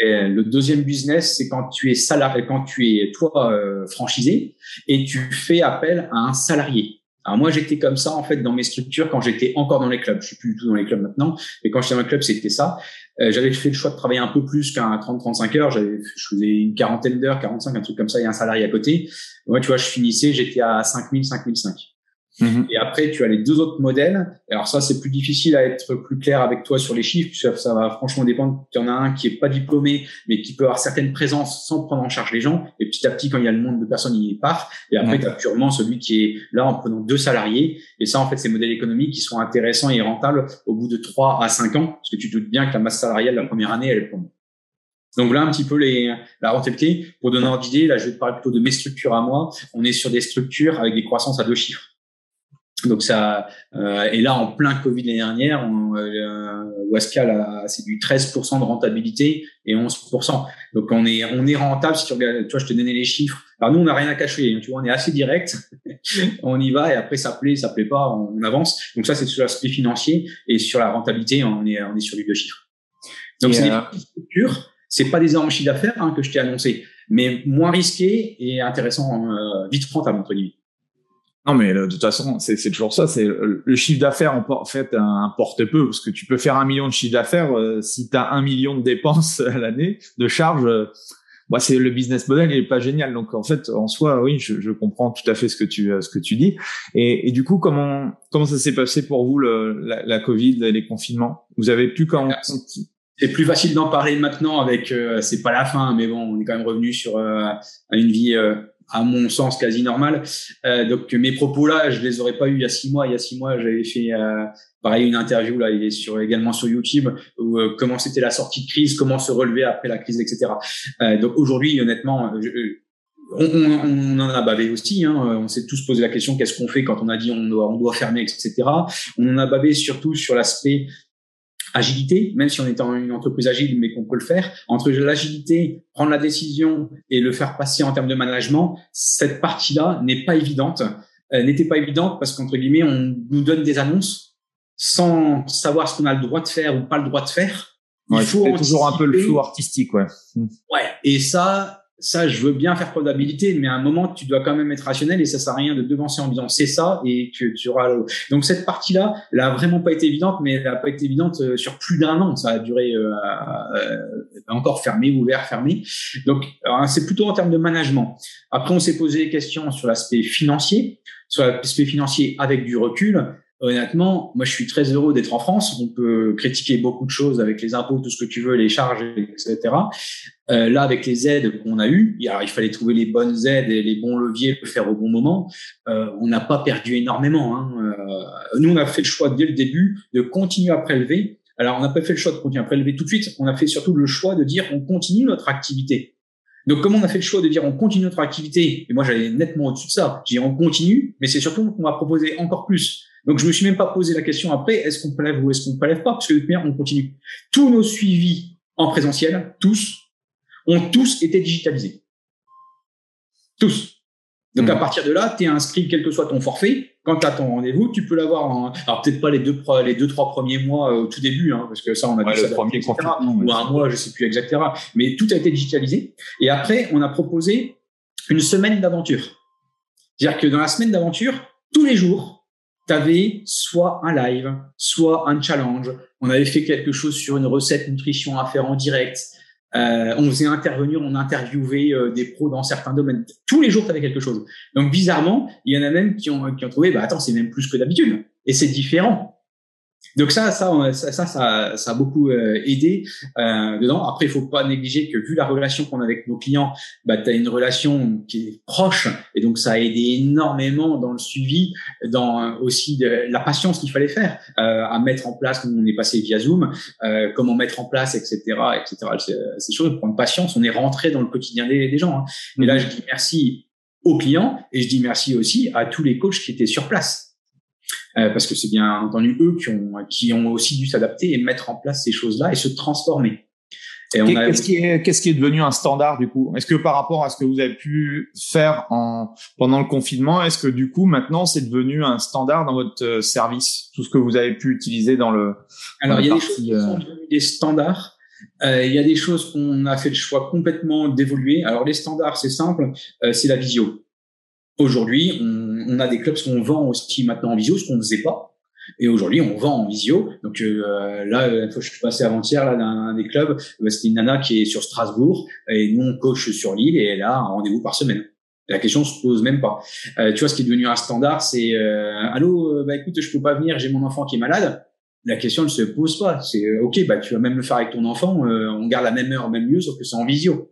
Et le deuxième business, c'est quand tu es salarié, quand tu es toi franchisé et tu fais appel à un salarié. Alors moi, j'étais comme ça en fait dans mes structures quand j'étais encore dans les clubs. Je suis plus du tout dans les clubs maintenant, mais quand j'étais dans les clubs, c'était ça. Euh, j'avais fait le choix de travailler un peu plus qu'un 30-35 heures. Je faisais une quarantaine d'heures, 45, un truc comme ça, et un salarié à côté. Moi, tu vois, je finissais, j'étais à 5000, 5005. Mhm. Et après, tu as les deux autres modèles. Alors ça, c'est plus difficile à être plus clair avec toi sur les chiffres, puisque ça va franchement dépendre. Il y en a un qui est pas diplômé, mais qui peut avoir certaines présences sans prendre en charge les gens. Et petit à petit, quand il y a le monde de personnes, il part. Et après, tu as purement celui qui est là en prenant deux salariés. Et ça, en fait, c'est modèles économiques qui sont intéressants et rentables au bout de trois à cinq ans, parce que tu te doutes bien que la masse salariale la première année, elle est pour donc là, un petit peu les, la rentabilité. Pour donner un ordre d'idée, là, je vais te parler plutôt de mes structures à moi. On est sur des structures avec des croissances à deux chiffres. Donc ça, euh, et là en plein Covid l'année dernière, on, euh, Wascal c'est du 13% de rentabilité et 11%. Donc on est on est rentable si tu regardes, tu vois, je te donnais les chiffres. Alors nous on n'a rien à cacher, hein, tu vois, on est assez direct, on y va et après ça plaît, ça plaît pas, on, avance. Donc ça c'est sur l'aspect financier et sur la rentabilité on est on est sur du deux chiffres. Donc c'est euh... des structures, c'est pas des énormes chiffres d'affaires hein, que je t'ai annoncé, mais moins risqué et intéressant, euh, vite rentable entre guillemets. Non, mais euh, de toute façon, c'est toujours ça. C'est le chiffre d'affaires en fait importe peu parce que tu peux faire un million de chiffre d'affaires euh, si tu as un million de dépenses à l'année de charges. Euh, bah, c'est le business model il est pas génial. Donc en fait, en soi, oui, je, je comprends tout à fait ce que tu ce que tu dis. Et, et du coup, comment comment ça s'est passé pour vous le, la, la, Covid, les confinements? Vous avez pu quand c'est plus facile d'en parler maintenant avec c'est pas la fin mais bon on est quand même revenu sur une vie à mon sens quasi normal. Euh, donc mes propos là, je les aurais pas eu il y a six mois. Il y a six mois, j'avais fait euh, pareil une interview là, il est sur également sur YouTube où euh, comment c'était la sortie de crise, comment se relever après la crise, etc. Euh, donc aujourd'hui, honnêtement, on, on, on, en a bavé aussi. Hein, on s'est tous posé la question qu'est-ce qu'on fait quand on a dit on doit, on doit fermer, etc. On en a bavé surtout sur l'aspect agilité, même si on est en une entreprise agile, mais qu'on peut le faire, entre l'agilité, prendre la décision et le faire passer en termes de management, cette partie-là n'est pas évidente. Elle n'était pas évidente parce qu'entre guillemets, on nous donne des annonces sans savoir ce qu'on a le droit de faire ou pas le droit de faire. Il faut toujours un peu le flou artistique, ouais. Ouais. Et ça, ça, je veux bien faire preuve d'habilité, mais à un moment, tu dois quand même être rationnel et ça sert à rien de devancer en disant c'est ça et que tu auras. Donc cette partie-là, elle a vraiment pas été évidente, mais elle a pas été évidente euh, sur plus d'un an. Ça a duré euh, euh, encore fermé, ouvert, fermé. Donc c'est plutôt en termes de management. Après, on s'est posé des questions sur l'aspect financier, sur l'aspect financier avec du recul honnêtement, moi, je suis très heureux d'être en France. On peut critiquer beaucoup de choses avec les impôts, tout ce que tu veux, les charges, etc. Euh, là, avec les aides qu'on a eues, il fallait trouver les bonnes aides et les bons leviers, le faire au bon moment. Euh, on n'a pas perdu énormément. Hein. Euh, nous, on a fait le choix dès le début de continuer à prélever. Alors, on n'a pas fait le choix de continuer à prélever tout de suite. On a fait surtout le choix de dire on continue notre activité. Donc, comme on a fait le choix de dire on continue notre activité, et moi j'allais nettement au-dessus de ça, j'ai on continue, mais c'est surtout qu'on va proposer encore plus. Donc, je me suis même pas posé la question après, est-ce qu'on prélève ou est-ce qu'on prélève pas, parce que de toute manière, on continue. Tous nos suivis en présentiel, tous, ont tous été digitalisés. Tous. Donc, à mmh. partir de là, tu es inscrit, quel que soit ton forfait. Quand tu as ton rendez-vous, tu peux l'avoir en, alors peut-être pas les deux, les deux, trois premiers mois au tout début, hein, parce que ça, on a dû le premier ou un mois, je sais plus exactement. Mais tout a été digitalisé. Et après, on a proposé une semaine d'aventure. C'est-à-dire que dans la semaine d'aventure, tous les jours, tu soit un live, soit un challenge. On avait fait quelque chose sur une recette nutrition à faire en direct. Euh, on faisait intervenir, on interviewait euh, des pros dans certains domaines. Tous les jours, tu avais quelque chose. Donc, bizarrement, il y en a même qui ont, qui ont trouvé, bah attends, c'est même plus que d'habitude. Et c'est différent. Donc ça, ça, ça, ça, ça a beaucoup euh, aidé euh, dedans. Après, il faut pas négliger que vu la relation qu'on a avec nos clients, bah, tu as une relation qui est proche et donc ça a aidé énormément dans le suivi, dans aussi de la patience qu'il fallait faire euh, à mettre en place. Comme on est passé via Zoom, euh, comment mettre en place, etc., etc. Ces choses, prendre patience. On est rentré dans le quotidien des, des gens. Hein. Et là, je dis merci aux clients et je dis merci aussi à tous les coachs qui étaient sur place euh, parce que c'est bien entendu eux qui ont, qui ont aussi dû s'adapter et mettre en place ces choses-là et se transformer. Qu'est-ce qui est qu'est-ce qui est devenu un standard du coup? Est-ce que par rapport à ce que vous avez pu faire en pendant le confinement, est-ce que du coup maintenant c'est devenu un standard dans votre euh, service? Tout ce que vous avez pu utiliser dans le Alors il y a des choses qui sont euh, devenues des standards. Euh, il y a des choses qu'on a fait le choix complètement d'évoluer. Alors les standards c'est simple, c'est la visio. Aujourd'hui, on, on, a des clubs qu'on vend aussi maintenant en visio, ce qu'on ne faisait pas. Et aujourd'hui, on vend en visio. Donc euh, là, la fois je suis passé avant-hier là d'un des clubs, bah, c'était une nana qui est sur Strasbourg et nous on coach sur l'île et elle a un rendez-vous par semaine. La question se pose même pas. Euh, tu vois, ce qui est devenu un standard, c'est euh, allô, euh, bah écoute, je peux pas venir, j'ai mon enfant qui est malade. La question ne se pose pas. C'est ok, bah tu vas même le faire avec ton enfant. on garde la même heure, même lieu, sauf que c'est en visio.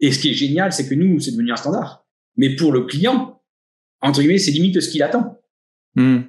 Et ce qui est génial, c'est que nous, c'est devenu un standard. Mais pour le client, entre guillemets, c'est limite ce qu'il attend. Hmm.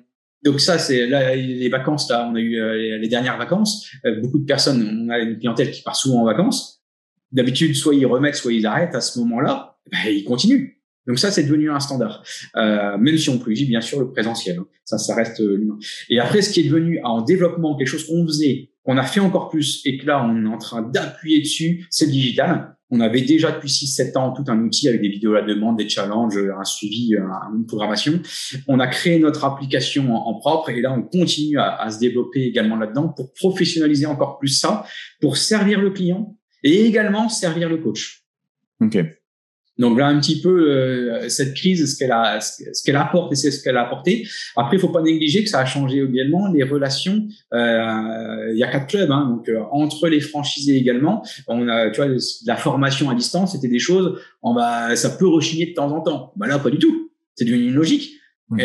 Donc ça, c'est là les vacances. Là, on a eu euh, les dernières vacances. Euh, beaucoup de personnes, on a une clientèle qui part souvent en vacances. D'habitude, soit ils remettent, soit ils arrêtent. À ce moment-là, ben, ils continuent. Donc ça, c'est devenu un standard. Euh, même si on privilégie bien sûr le présentiel. Hein. Ça, ça reste l'humain. Et après, ce qui est devenu en développement, quelque chose qu'on faisait, qu'on a fait encore plus, et que là, on est en train d'appuyer dessus, c'est le digital. On avait déjà depuis 6-7 ans tout un outil avec des vidéos à la demande, des challenges, un suivi, une programmation. On a créé notre application en, propre et là, on continue à, se développer également là-dedans pour professionnaliser encore plus ça, pour servir le client et également servir le coach. OK. Donc là un petit peu euh, cette crise, ce qu'elle a, ce qu'elle apporte et c'est ce qu'elle a apporté. Après, il faut pas négliger que ça a changé également les relations. Euh, il y a quatre clubs, hein, donc euh, entre les franchisés également, on a, tu vois, la formation à distance, c'était des choses. On va, ça peut rechigner de temps en temps. Bah là, pas du tout. C'est devenu une logique. Mmh.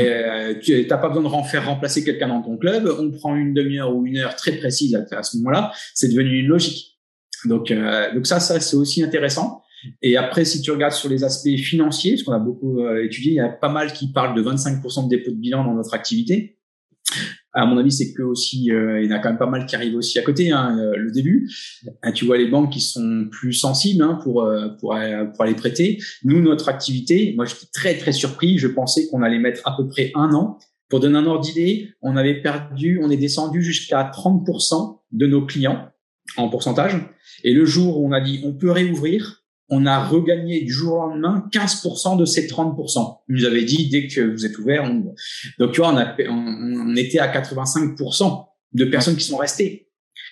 tu n'as pas besoin de faire remplacer quelqu'un dans ton club. On prend une demi-heure ou une heure très précise à, à ce moment-là. C'est devenu une logique. Donc, donc ça, ça c'est aussi intéressant. Et après, si tu regardes sur les aspects financiers, ce qu'on a beaucoup euh, étudié, il y a pas mal qui parlent de 25% de dépôt de bilan dans notre activité. À mon avis, c'est que aussi, euh, il y en a quand même pas mal qui arrivent aussi à côté, hein, euh, le début. tu vois les banques qui sont plus sensibles hein, pour, pour, pour aller prêter. Nous, notre activité, moi, j'étais très très surpris. Je pensais qu'on allait mettre à peu près un an. Pour donner un ordre d'idée, on avait perdu, on est descendu jusqu'à 30% de nos clients en pourcentage. Et le jour où on a dit on peut réouvrir, on a regagné du jour au lendemain 15% de ces 30%. Ils nous avait dit dès que vous êtes ouvert, on... donc tu vois, on, a, on, était à 85% de personnes qui sont restées.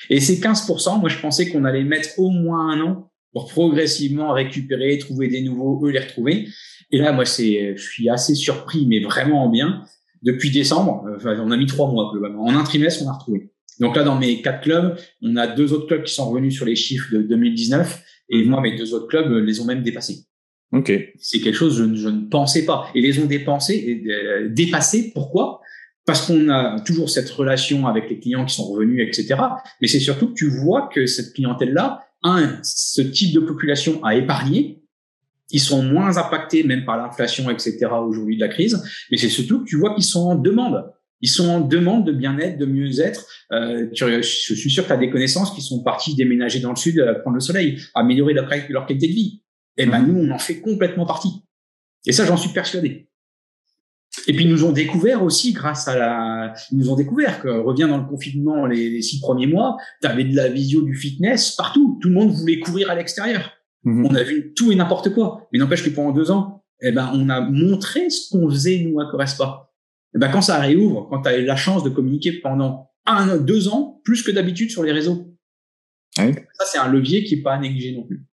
Et ces 15%, moi je pensais qu'on allait mettre au moins un an pour progressivement récupérer, trouver des nouveaux, eux les retrouver. Et là, moi, c'est, je suis assez surpris, mais vraiment bien. Depuis décembre, enfin, on a mis trois mois globalement. En un trimestre, on a retrouvé. Donc là, dans mes quatre clubs, on a deux autres clubs qui sont revenus sur les chiffres de 2019, et moi, mes deux autres clubs les ont même dépassés. Ok. C'est quelque chose que je, je, ne pensais pas. Et les ont dépensés, euh, dépassés. Pourquoi? Parce qu'on a toujours cette relation avec les clients qui sont revenus, etc. Mais c'est surtout que tu vois que cette clientèle-là, un, ce type de population a épargné. Ils sont moins impactés même par l'inflation, etc. aujourd'hui de la crise. Mais c'est surtout que tu vois qu'ils sont en demande. Ils sont en demande de bien-être, de mieux-être. Euh, je suis sûr que tu as des connaissances qui sont parties déménager dans le sud, euh, prendre le soleil, améliorer leur, leur qualité de vie. Et eh ben mhm. nous, on en fait complètement partie. Et ça, j'en suis persuadé. Et puis ils nous ont découvert aussi grâce à la, ils nous ont découvert que revient dans le confinement les, six premiers mois, tu avais de la visio du fitness partout. Tout le monde voulait courir à l'extérieur. Mhm. On a vu tout et n'importe quoi. Mais n'empêche que pendant deux ans, eh ben on a montré ce qu'on faisait nous à Correspa. Eh ben quand ça réouvre, quand tu as eu la chance de communiquer pendant un, deux ans plus que d'habitude sur les réseaux, ça c'est un levier qui est pas à négliger non plus.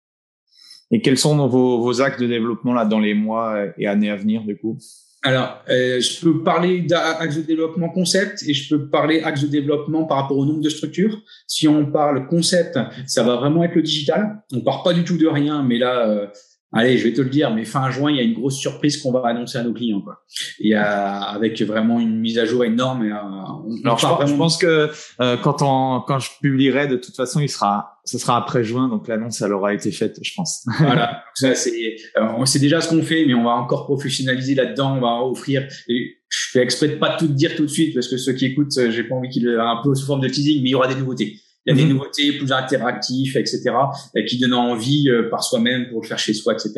Et quels sont vos, vos axes de développement là dans les mois et années à venir du coup? Alors, euh, je peux parler d'axe de développement concept et je peux parler axe de développement par rapport au nombre de structures. Si on parle concept, ça va vraiment être le digital. On part pas du tout de rien, mais là, euh, allez, je vais te le dire, mais fin juin, il y a une grosse surprise qu'on va annoncer à nos clients. Quoi. Il y a avec vraiment une mise à jour énorme. Et, euh, Alors, je, pense, que euh, quand on, quand je publierai, de toute façon, il sera, ce sera après juin, donc l'annonce, elle aura été faite, je pense. voilà, ça c'est, euh, on sait déjà ce qu'on fait, mais on va encore professionnaliser là-dedans. On va offrir. Et je fais exprès de pas tout dire tout de suite parce que ceux qui écoutent, j'ai pas envie qu'ils un peu sous forme de teasing, mais il y aura des nouveautés. Il y a des mhm. nouveautés plus interactifs, etc., qui donnent envie euh, par soi-même pour le faire chez soi, etc.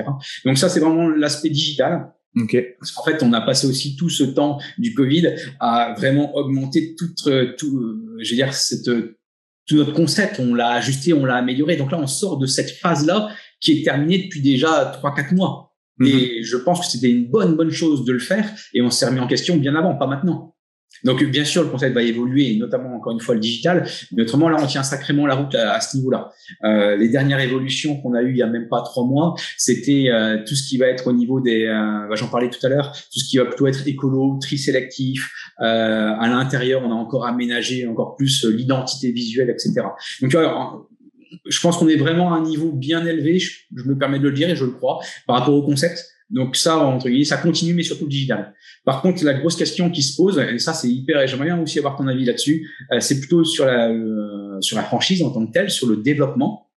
Donc ça, c'est vraiment l'aspect digital. Okay. Parce qu'en fait, on a passé aussi tout ce temps du Covid à vraiment augmenter tout, euh, tout euh, je veux dire, cette, tout notre concept. On l'a ajusté, on l'a amélioré. Donc là, on sort de cette phase-là qui est terminée depuis déjà trois, quatre mois. Mhm. Et je pense que c'était une bonne, bonne chose de le faire. Et on s'est remis en question bien avant, pas maintenant. Donc, bien sûr, le concept va évoluer, notamment, encore une fois, le digital. Mais autrement, là, on tient sacrément la route à, ce niveau-là. Euh, les dernières évolutions qu'on a eues il y a même pas trois mois, c'était euh, tout ce qui va être au niveau des... Euh, bah, j'en parlais tout à l'heure, tout ce qui va plutôt être écolo, tri sélectif. Euh, à l'intérieur, on a encore aménagé encore plus l'identité visuelle, etc. Donc, vois, je pense qu'on est vraiment à un niveau bien élevé, je, je me permets de le dire et je le crois, par rapport au concept. Donc ça, entre guillemets, ça continue, mais surtout le digital. Par contre, la grosse question qui se pose, et ça c'est hyper, et j'aimerais bien aussi avoir ton avis là-dessus, euh, c'est plutôt sur la euh, sur la franchise en tant que telle, sur le développement.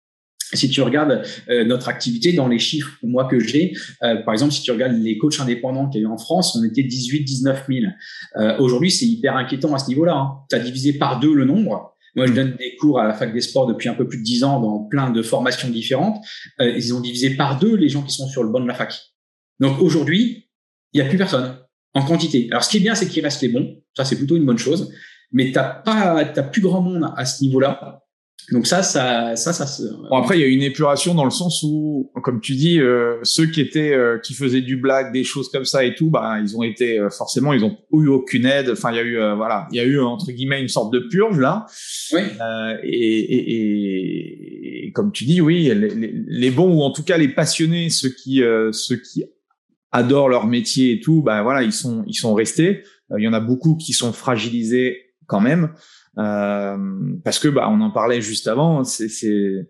Si tu regardes euh, notre activité dans les chiffres moi que j'ai, par exemple, si tu regardes les coachs indépendants qu'il y a eu en France, on était 18-19 000. Aujourd'hui, c'est hyper inquiétant à ce niveau-là. Hein. Tu as divisé par deux le nombre. Moi, je donne des cours à la fac des sports depuis un peu plus de 10 ans dans plein de formations différentes. ils ont divisé par deux les gens qui sont sur le banc de la fac. Donc aujourd'hui, il n'y a plus personne en quantité. Alors ce qui est bien, c'est qu'il reste les bons. Ça, c'est plutôt une bonne chose. Mais t'as pas, t'as plus grand monde à ce niveau-là. Donc ça, ça, ça, ça. Se... Bon, après, il y a une épuration dans le sens où, comme tu dis, euh, ceux qui étaient, euh, qui faisaient du blague, des choses comme ça et tout, bah, ils ont été euh, forcément, ils ont eu aucune aide. Enfin, il y a eu, voilà, il y a eu entre guillemets une sorte de purge là. Oui. Et, et, et, comme tu dis, oui, les, les, les, bons ou en tout cas les passionnés, ceux qui, ceux qui adorent leur métier et tout, bah voilà, ils sont ils sont restés. Euh, il y en a beaucoup qui sont fragilisés quand même euh, parce que bah on en parlait juste avant. C'est c'est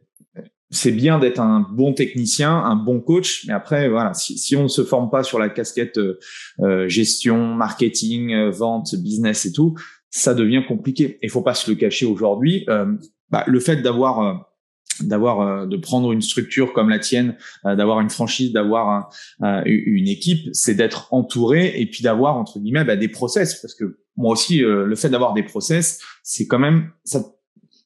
c'est bien d'être un bon technicien, un bon coach, mais après voilà, si, si on ne se forme pas sur la casquette euh, gestion, marketing, vente, business et tout, ça devient compliqué. Il faut pas se le cacher aujourd'hui. Bah, le fait d'avoir d'avoir euh, de prendre une structure comme la tienne, euh, d'avoir une franchise, d'avoir euh, une équipe, c'est d'être entouré et puis d'avoir entre guillemets bah, des process. Parce que moi aussi le fait d'avoir des process, c'est quand même ça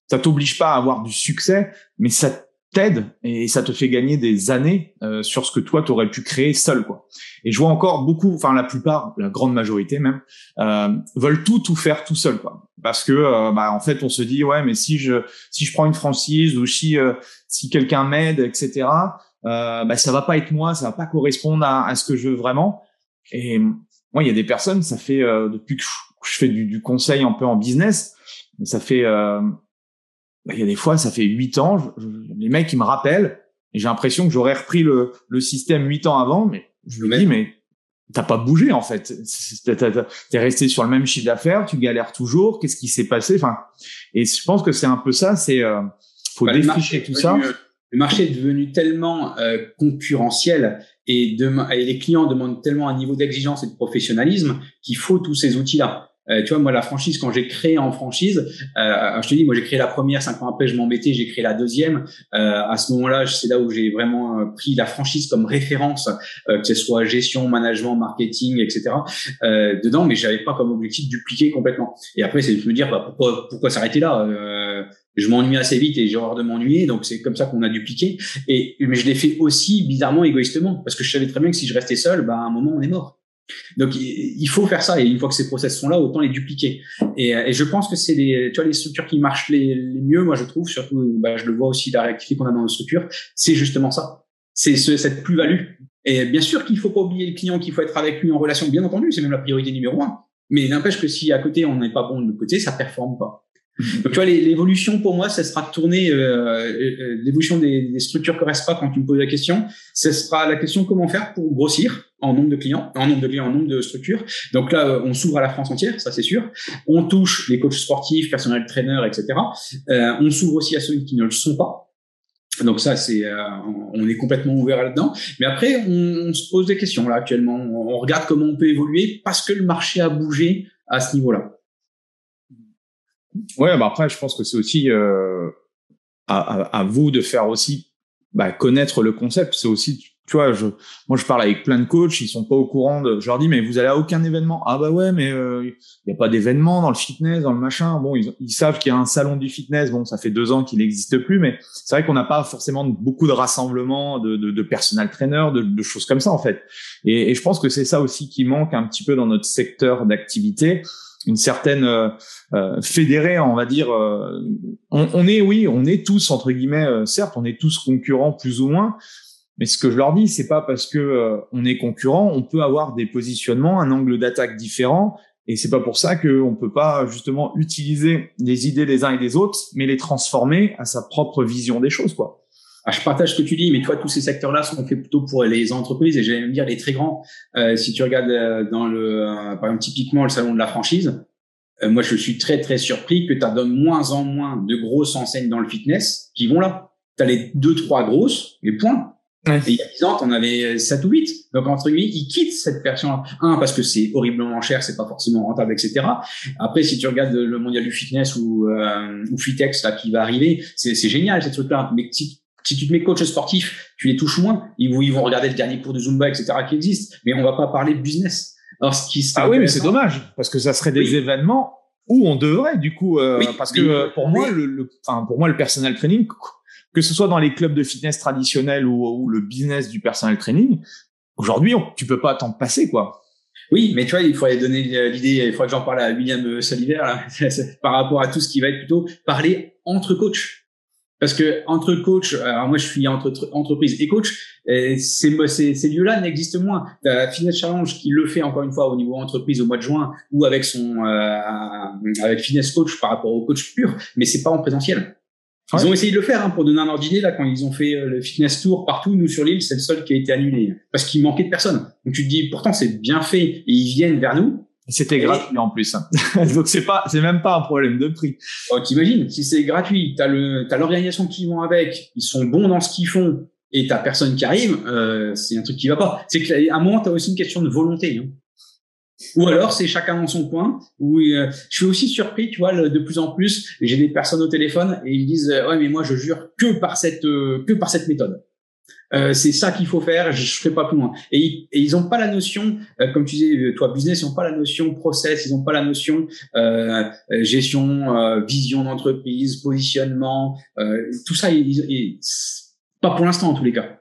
ça t'oblige pas à avoir du succès, mais ça t'aide et ça te fait gagner des années euh, sur ce que toi tu aurais pu créer seul quoi. Et je vois encore beaucoup, enfin la plupart, la grande majorité même, euh, veulent tout tout faire tout seul quoi. Parce que euh, bah, en fait on se dit ouais mais si je si je prends une franchise ou si euh, si quelqu'un m'aide etc. Euh, bah ça va pas être moi, ça va pas correspondre à, à ce que je veux vraiment. Et moi il y a des personnes, ça fait depuis que je, fais du, du, conseil un peu en business, ça fait il y a des fois, ça fait huit ans, les mecs, ils me rappellent, Et j'ai l'impression que j'aurais repris le, le système huit ans avant, mais je me dis, mais t'as pas bougé en fait. T'es resté sur le même chiffre d'affaires, tu galères toujours. Qu'est-ce qui s'est passé Enfin, et je pense que c'est un peu ça. C'est euh, faut bah, défricher tout ça. Le marché est devenu tellement euh, concurrentiel et, et les clients demandent tellement un niveau d'exigence et de professionnalisme qu'il faut tous ces outils-là. Euh, tu vois, moi, la franchise, quand j'ai créé en franchise, euh, je te dis, moi, j'ai créé la première, cinq ans après, je m'embêtais, j'ai créé la deuxième. Euh, à ce moment-là, c'est là où j'ai vraiment euh, pris la franchise comme référence, euh, que ce soit gestion, management, marketing, etc. dedans, mais j'avais pas comme objectif de dupliquer complètement. Et après, c'est de me dire, bah, pourquoi, pourquoi s'arrêter là je m'ennuie assez vite et j'ai horreur de m'ennuyer, donc c'est comme ça qu'on a dupliqué. Et mais je l'ai fait aussi bizarrement égoïstement parce que je savais très bien que si je restais seul, bah à un moment on est mort. Donc il faut faire ça et une fois que ces process sont là, autant les dupliquer. Et, et je pense que c'est les, tu vois, les structures qui marchent les, mieux, moi je trouve, surtout, bah, je le vois aussi la réactivité qu'on a dans nos structures, c'est justement ça. C'est ce, cette plus-value. Et bien sûr qu'il faut pas oublier le client, qu'il faut être avec lui en relation, bien entendu, c'est même la priorité numéro un. Mais n'empêche que si à côté on n'est pas bon de l'autre côté, ça performe pas. Donc, tu vois, l'évolution pour moi, ça sera tourner, euh, euh, euh, l'évolution des, structures pas quand tu me poses la question, ce sera la question comment faire pour grossir en nombre de clients, en nombre de clients, en nombre de structures. Donc là, on s'ouvre à la France entière, ça c'est sûr. On touche les coachs sportifs, personnels traîneurs, etc. Euh, on s'ouvre aussi à ceux qui ne le sont pas. Donc ça, c'est, euh, on est complètement ouvert là-dedans. Mais après, on, on, se pose des questions là actuellement. On regarde comment on peut évoluer parce que le marché a bougé à ce niveau-là. Ouais, bah après, je pense que c'est aussi euh, à, à, à, vous de faire aussi bah, connaître le concept. C'est aussi, tu vois, je, moi je parle avec plein de coachs, ils sont pas au courant de. Je leur dis, mais vous allez à aucun événement Ah bah ouais, mais il euh, n'y a pas d'événement dans le fitness, dans le machin. Bon, ils, savent qu'il y a un salon du fitness. Bon, ça fait deux ans qu'il n'existe plus, mais c'est vrai qu'on n'a pas forcément beaucoup de rassemblements de, de, de personal trainer, de, de, choses comme ça en fait. Et je pense que c'est ça aussi qui manque un petit peu dans notre secteur d'activité une certaine euh, euh, fédérée, on va dire. Euh, on, on, est, oui, on est tous entre guillemets, euh, certes, on est tous concurrents plus ou moins. Mais ce que je leur dis, c'est pas parce que on est concurrent, on peut avoir des positionnements, un angle d'attaque différent, et c'est pas pour ça qu'on peut pas justement utiliser les idées des uns et des autres, mais les transformer à sa propre vision des choses, quoi. Ah, je partage ce que tu dis, mais toi, tous ces secteurs-là sont faits plutôt pour les entreprises et j'allais même dire les très grands. Euh, si tu regardes euh, dans le, euh, par exemple, typiquement le salon de la franchise, euh, moi, je suis très très surpris que tu as de moins en moins de grosses enseignes dans le fitness qui vont là. Tu as les deux trois grosses, les points. Et il y a 10 ans, tu en avais 7 ou 8. Donc, entre guillemets, ils quittent cette version-là. Un, parce que c'est horriblement cher, c'est pas forcément rentable, etc. Après, si tu regardes le mondial du fitness ou, euh, ou Fitex, là, qui va arriver, c'est génial, ces trucs-là. Mais si si tu te mets coach sportif, tu les touches moins. Ils, ils vont regarder le dernier cours de Zumba, etc. qui existe. Mais on va pas parler de business. Alors, ce qui ah oui, mais c'est dommage parce que ça serait des événements où on devrait du coup, euh, parce que euh, pour moi, le, enfin pour moi, le personal training, que ce soit dans les clubs de fitness traditionnels ou, ou le business du personal training, aujourd'hui, tu peux pas t'en passer quoi. Oui, mais tu vois, il faudrait donner l'idée, il faudrait que j'en parle à William Soliver là, par rapport à tout ce qui va être plutôt parler entre coachs. Parce que entre coach, alors moi je suis entre entreprise et coach, et ces, ces, ces lieux-là n'existent moins. La Fitness Challenge qui le fait encore une fois au niveau entreprise au mois de juin ou avec son euh, avec Fitness Coach par rapport au coach pur, mais c'est pas en présentiel. Ils ont essayé de le faire hein, pour donner un ordre d'idée là quand ils ont fait euh, le fitness tour partout. Nous sur l'île, c'est le seul qui a été annulé parce qu'il manquait de personnes. Donc tu te dis pourtant c'est bien fait et ils viennent vers nous. C'était gratuit en plus. Hein. Donc c'est pas, c'est même pas un problème de prix. Oh, T'imagines, si c'est gratuit, t'as le, t'as l'organisation qui vont avec, ils sont bons dans ce qu'ils font, et t'as personne qui arrive, euh, c'est un truc qui va pas. C'est qu'à un moment, t'as aussi une question de volonté. Hein. Ou alors c'est chacun dans son coin. Ou euh, je suis aussi surpris, tu vois, de plus en plus, j'ai des personnes au téléphone et ils me disent ouais mais moi je jure que par cette euh, que par cette méthode. Euh, c'est ça qu'il faut faire, je ne ferai pas plus loin. Et, ils n'ont pas la notion, euh, comme tu disais, euh, toi, business, ils n'ont pas la notion process, ils n'ont pas la notion euh, gestion, vision d'entreprise, positionnement, tout ça, ils, pas pour l'instant en tous les cas.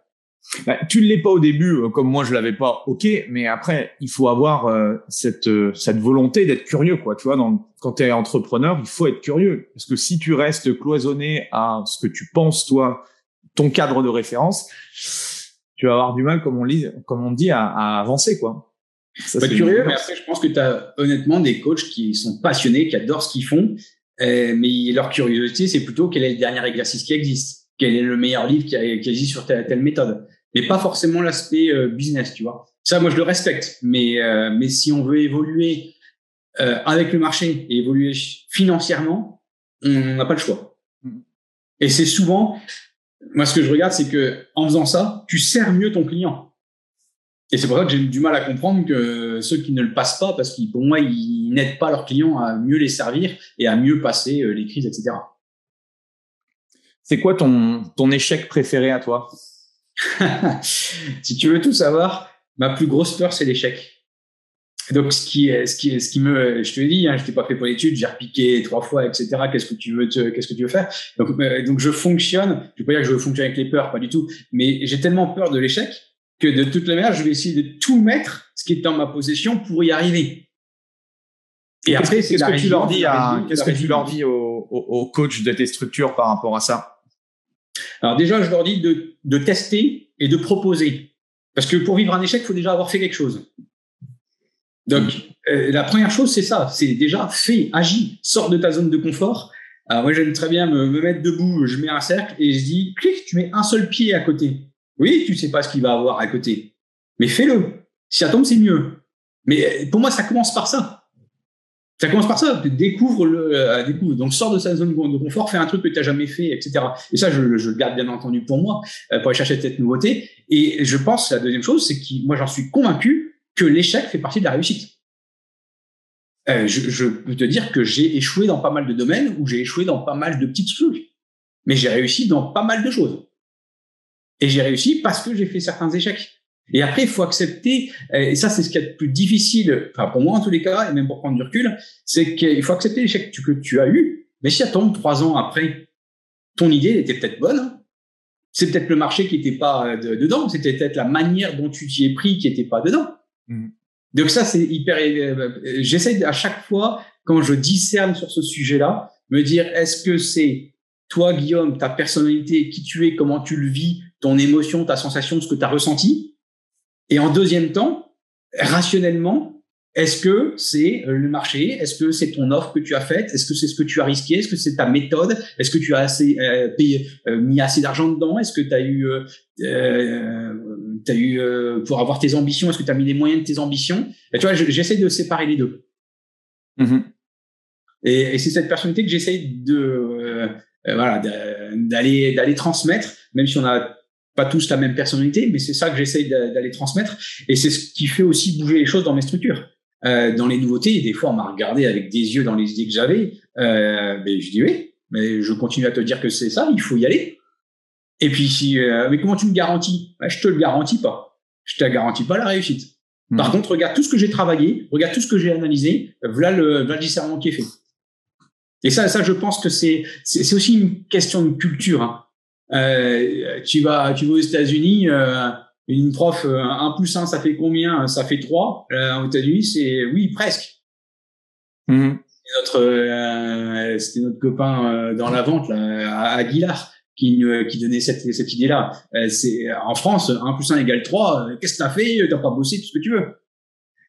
Bah, tu ne l'es pas au début, comme moi je l'avais pas, ok, mais après il faut avoir cette cette volonté d'être curieux, quoi. Tu vois, dans, quand tu es entrepreneur, il faut être curieux, parce que si tu restes cloisonné à ce que tu penses toi ton cadre de référence, tu vas avoir du mal, comme on, lit, comme on dit, à, à avancer, quoi. Ça, curieux, mais après, je pense que tu as honnêtement des coachs qui sont passionnés, qui adorent ce qu'ils font, euh, mais leur curiosité, c'est plutôt quel est le dernier exercice qui existe. quel est le meilleur livre qui, a, qui existe sur telle, telle méthode, mais pas forcément l'aspect euh, business, tu vois. Ça, moi, je le respecte, mais euh, mais si on veut évoluer avec le marché et évoluer financièrement, on n'a pas le choix. Mm. Et c'est souvent, moi, ce que je regarde, c'est que en faisant ça, tu sers mieux ton client. Et c'est pour ça que j'ai du mal à comprendre que ceux qui ne le passent pas, parce que pour moi, ils n'aident pas leurs clients à mieux les servir et à mieux passer les crises, etc. C'est quoi ton, ton échec préféré à toi? Si tu veux tout savoir, ma plus grosse peur, c'est l'échec. Donc, ce qui, ce qui, ce qui me, je te dis, hein, je t'ai pas fait pour l'étude, j'ai repiqué trois fois, etc. Qu'est-ce que tu veux, qu'est-ce que tu veux faire? Donc, euh, donc, je fonctionne. Je veux pas dire que je veux fonctionner avec les peurs, pas du tout. Mais j'ai tellement peur de l'échec que de toute la manière, je vais essayer de tout mettre, ce qui est en ma possession, pour y arriver. Et après, qu'est-ce que tu leur dis à, qu'est-ce que tu leur dis aux, aux coachs de tes structures par rapport à ça? Alors déjà, je leur dis de, de tester et de proposer. Parce que pour vivre un échec, il faut déjà avoir fait quelque chose. Donc, euh, la première chose, c'est ça. C'est déjà fais, agis, sors de ta zone de confort. Alors moi, j'aime très bien me, me, mettre debout, je mets un cercle et je dis, clic, tu mets un seul pied à côté. Oui, tu sais pas ce qu'il va avoir à côté. Mais fais-le. Si ça tombe, c'est mieux. Mais pour moi, ça commence par ça. Ça commence par ça. Découvre le, euh, découvre. Donc, sors de sa zone de confort, fais un truc que tu n'as jamais fait, etc. Et ça, je, je, le garde bien entendu pour moi, euh, pour aller chercher cette nouveauté. Et je pense, la deuxième chose, c'est que moi, j'en suis convaincu que l'échec fait partie de la réussite. Euh, je, je, peux te dire que j'ai échoué dans pas mal de domaines ou j'ai échoué dans pas mal de petites trucs. Mais j'ai réussi dans pas mal de choses. Et j'ai réussi parce que j'ai fait certains échecs. Et après, il faut accepter, et ça c'est ce qui est le plus difficile, enfin pour moi en tous les cas, et même pour prendre du recul, c'est qu'il faut accepter l'échec que tu as eu, mais si ça tombe trois ans après, ton idée était peut-être bonne, c'est peut-être le marché qui n'était pas euh, dedans, c'était peut-être la manière dont tu t'y es pris qui n'était pas dedans. Mmh. Donc ça c'est hyper, euh, j'essaie à chaque fois, quand je discerne sur ce sujet-là, me dire est-ce que c'est toi Guillaume, ta personnalité, qui tu es, comment tu le vis, ton émotion, ta sensation, ce que tu as ressenti, et en deuxième temps, rationnellement, est-ce que c'est euh, le marché? Est-ce que c'est ton offre que tu as faite? Est-ce que c'est ce que tu as risqué? Est-ce que c'est ta méthode? Est-ce que tu as assez euh, payé, euh, mis assez d'argent dedans? Est-ce que tu as eu, euh, as eu pour avoir tes ambitions Est-ce que tu as mis les moyens de tes ambitions? Et Tu vois, j'essaie de séparer les deux. Mm-hmm. Et, et c'est cette personnalité que j'essaie de voilà d'aller d'aller transmettre, même si on a pas tous la même personnalité, mais c'est ça que j'essaye d'aller transmettre. Et c'est ce qui fait aussi bouger les choses dans mes structures. Euh, dans les nouveautés, des fois, on m'a regardé avec des yeux dans les idées que j'avais. Euh, mais je dis oui, mais je continue à te dire que c'est ça, il faut y aller. Et puis, si, euh, mais comment tu me garantis? Bah, Je te le garantis pas. Je te garantis pas la réussite. Hmm. Par contre, regarde tout ce que j'ai travaillé, regarde tout ce que j'ai analysé, voilà le, voilà le discernement qui est fait. Et ça, ça, je pense que c'est c'est aussi une question de culture. Hein. Euh, tu vas, tu vas aux États-Unis, euh, une prof, euh, 1 plus 1, ça fait combien? Ça fait 3. Euh, aux États-Unis, c'est oui, presque. Mmh. Notre, euh, c'était notre copain dans la vente, là, Aguilar, qui, qui donnait cette, cette idée-là. c'est en France, 1 plus 1 égale 3. Qu'est-ce que t'as fait? T'as pas bossé tout ce que tu veux.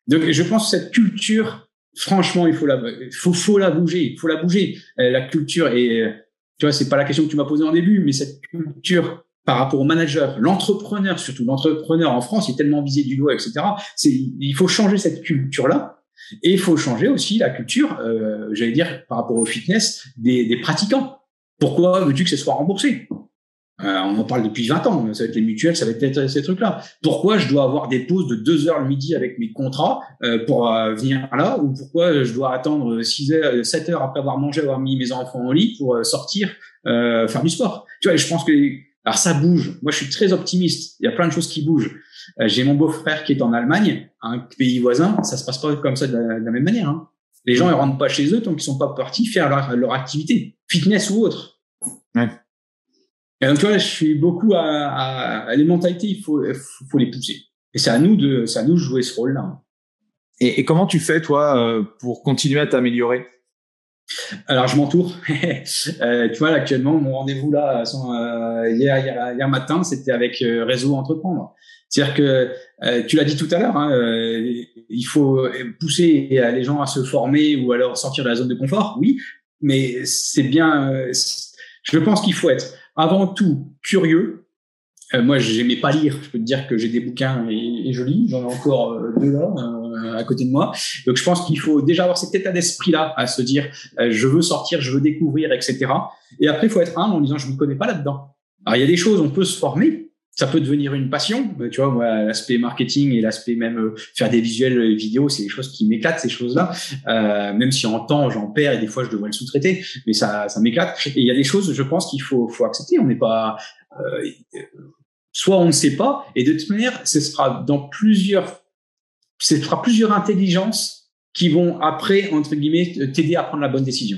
Donc, je pense que cette culture, franchement, il faut la, faut, faut la bouger. Il faut la bouger. la culture est tu vois, c'est pas la question que tu m'as posée en début, mais cette culture par rapport au manager, l'entrepreneur, surtout l'entrepreneur en France, est tellement visé du doigt, etc. C'est, il faut changer cette culture-là. Et il faut changer aussi la culture, euh, j'allais dire, par rapport au fitness, des, des pratiquants. Pourquoi veux-tu que ce soit remboursé? Euh, on en parle depuis 20 ans. Ça va être les mutuelles, ça va être ces trucs-là. Pourquoi je dois avoir des pauses de 2 heures le midi avec mes contrats euh, pour euh, venir là? Ou pourquoi je dois attendre 6 heures, 7 heures après avoir mangé, avoir mis mes enfants au lit pour sortir faire du sport? Tu vois, je pense que alors ça bouge. Moi, je suis très optimiste. Il y a plein de choses qui bougent. J'ai mon beau-frère qui est en Allemagne, un pays voisin. Ça se passe pas comme ça de la, même manière. Hein. Les gens ils rentrent pas chez eux tant qu'ils sont pas partis faire leur activité, fitness ou autre. Ouais. Et donc, tu vois, je suis beaucoup à, à, les mentalités, il faut, faut, les pousser. Et c'est à nous de, c'est à nous de jouer ce rôle-là. Et, et, comment tu fais, toi, euh, pour continuer à t'améliorer? Alors je m'entoure. euh, tu vois, actuellement, mon rendez-vous là, euh, hier, hier, hier, matin, c'était avec euh, Réseau Entreprendre. C'est-à-dire que euh, tu l'as dit tout à l'heure, hein, il faut pousser les gens à se former ou alors sortir de la zone de confort. Oui, mais c'est bien Je pense qu'il faut être avant tout curieux. Euh, moi, j'aimais pas lire. Je peux te dire que j'ai des bouquins et, je lis. J'en ai encore euh, deux là euh, à côté de moi. Donc, je pense qu'il faut déjà avoir cet état d'esprit-là à se dire euh, je veux sortir, je veux découvrir, etc. Et après, il faut être humble en disant je ne me connais pas là-dedans. Alors, il y a des choses, on peut se former. Ça peut devenir une passion. Tu vois, moi, l'aspect marketing et l'aspect même euh, faire des visuels euh, vidéo, c'est des choses qui m'éclatent, ces choses-là. Euh, même si en temps, j'en perds et des fois, je devrais le sous-traiter, mais ça, ça m'éclate. Et il y a des choses, je pense qu'il faut, faut accepter. On n'est pas, euh, soit on ne sait pas, et de toute manière, ce sera dans plusieurs, ce sera plusieurs intelligences qui vont après, entre guillemets, t'aider à prendre la bonne décision.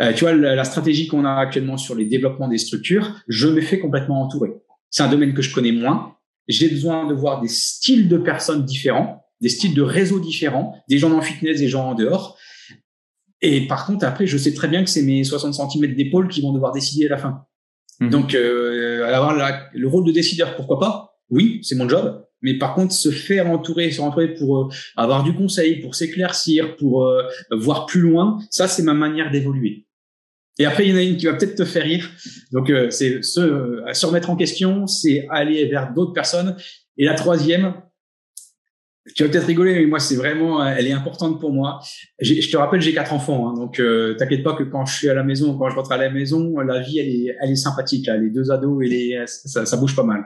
Euh, tu vois, la, la stratégie qu'on a actuellement sur les développements des structures, je me fais complètement entourer. C'est un domaine que je connais moins. J'ai besoin de voir des styles de personnes différents, des styles de réseaux différents, des gens le fitness, des gens en dehors. Et par contre, après, je sais très bien que c'est mes 60 cm d'épaule qui vont devoir décider à la fin. Mhm. Donc, euh, avoir la- le rôle de décideur, pourquoi pas? Oui, c'est mon job. Mais par contre, se faire entourer, se entourer pour euh, avoir du conseil, pour s'éclaircir, pour euh, voir plus loin, ça, c'est ma manière d'évoluer. Et après, il y en a une qui va peut-être te faire rire. Donc, euh, c'est se, euh, se remettre en question, c'est aller vers d'autres personnes. Et la troisième, tu vas peut-être rigoler, mais moi, c'est vraiment, euh, elle est importante pour moi. Je te rappelle, j'ai quatre enfants, hein, donc euh, t'inquiète pas que quand je suis à la maison, quand je rentre à la maison, la vie, elle est, elle est sympathique. Là. Les deux ados, et les, ça, ça bouge pas mal.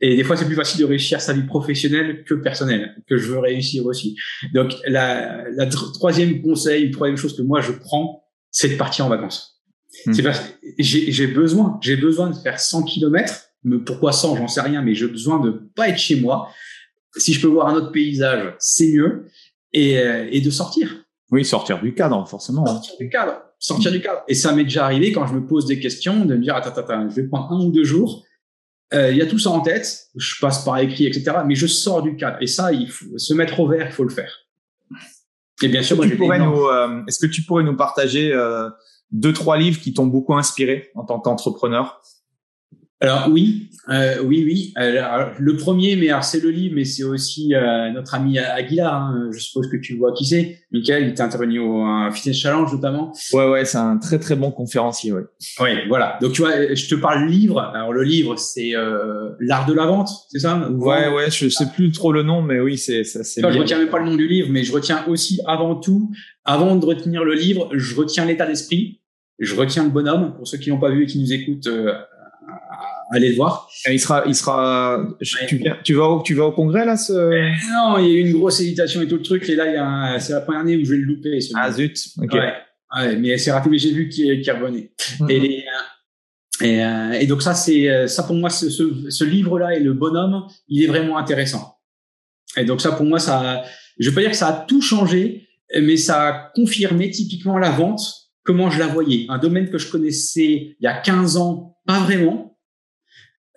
Et des fois, c'est plus facile de réussir sa vie professionnelle que personnelle, que je veux réussir aussi. Donc, la, la tr- troisième conseil, troisième chose que moi je prends, c'est de partir en vacances. C'est parce que j'ai besoin, j'ai besoin de faire 100 kilomètres. Mais pourquoi 100, j'en sais rien, mais j'ai besoin de pas être chez moi. Si je peux voir un autre paysage, c'est mieux. Et, euh, et de sortir Oui, sortir du cadre, forcément. hein. sortir du cadre, sortir du cadre. Et ça m'est déjà arrivé quand je me pose des questions de me dire attends, attends, attends, je vais prendre un ou deux jours. Euh, Il y a tout ça en tête, je passe par écrit, etc. Mais je sors du cadre. Et ça, il faut se mettre au vert, il faut le faire. Et bien sûr, moi, tu j'ai pourrais des- nous, euh, est-ce que tu pourrais nous partager euh, deux, trois livres qui t'ont beaucoup inspiré en tant qu'entrepreneur? Alors oui, euh, oui, oui. Alors, le premier, mais alors c'est le livre, mais c'est aussi euh, notre ami Aguilar. hein. Je suppose que tu vois qui c'est? Michael, il était intervenu au Fitness Challenge notamment. Ouais, ouais, c'est un très très bon conférencier. Ouais. Oui, voilà. Donc tu vois, je te parle livre. Alors le livre, c'est euh, l'art de la vente, c'est ça? Ou Ouais, ouais, je sais plus trop le nom, mais oui, c'est ça, c'est je retiens même pas le nom du livre, mais je retiens aussi avant tout, avant de retenir le livre, je retiens l'état d'esprit, je retiens le bonhomme. Pour ceux qui l'ont pas vu et qui nous écoutent, euh, allez le voir. Et Il sera, il sera. Ouais. Tu viens, tu vas, au, tu vas au congrès là ce... Non, il y a eu une grosse hésitation et tout le truc, et là, c'est la première année où je vais le louper. ce Ah zut. Ok. Ouais. Ouais, mais c'est raté, mais j'ai vu qu'il qu'il revenait. Mhm. Et, les, euh, et, euh, et donc ça, c'est euh, ça pour moi, ce, ce, ce livre-là et le bonhomme, il est vraiment intéressant. Et donc ça, pour moi, ça, je veux pas dire que ça a tout changé, mais ça a confirmé typiquement la vente, comment je la voyais. Un domaine que je connaissais il y a 15 ans, pas vraiment.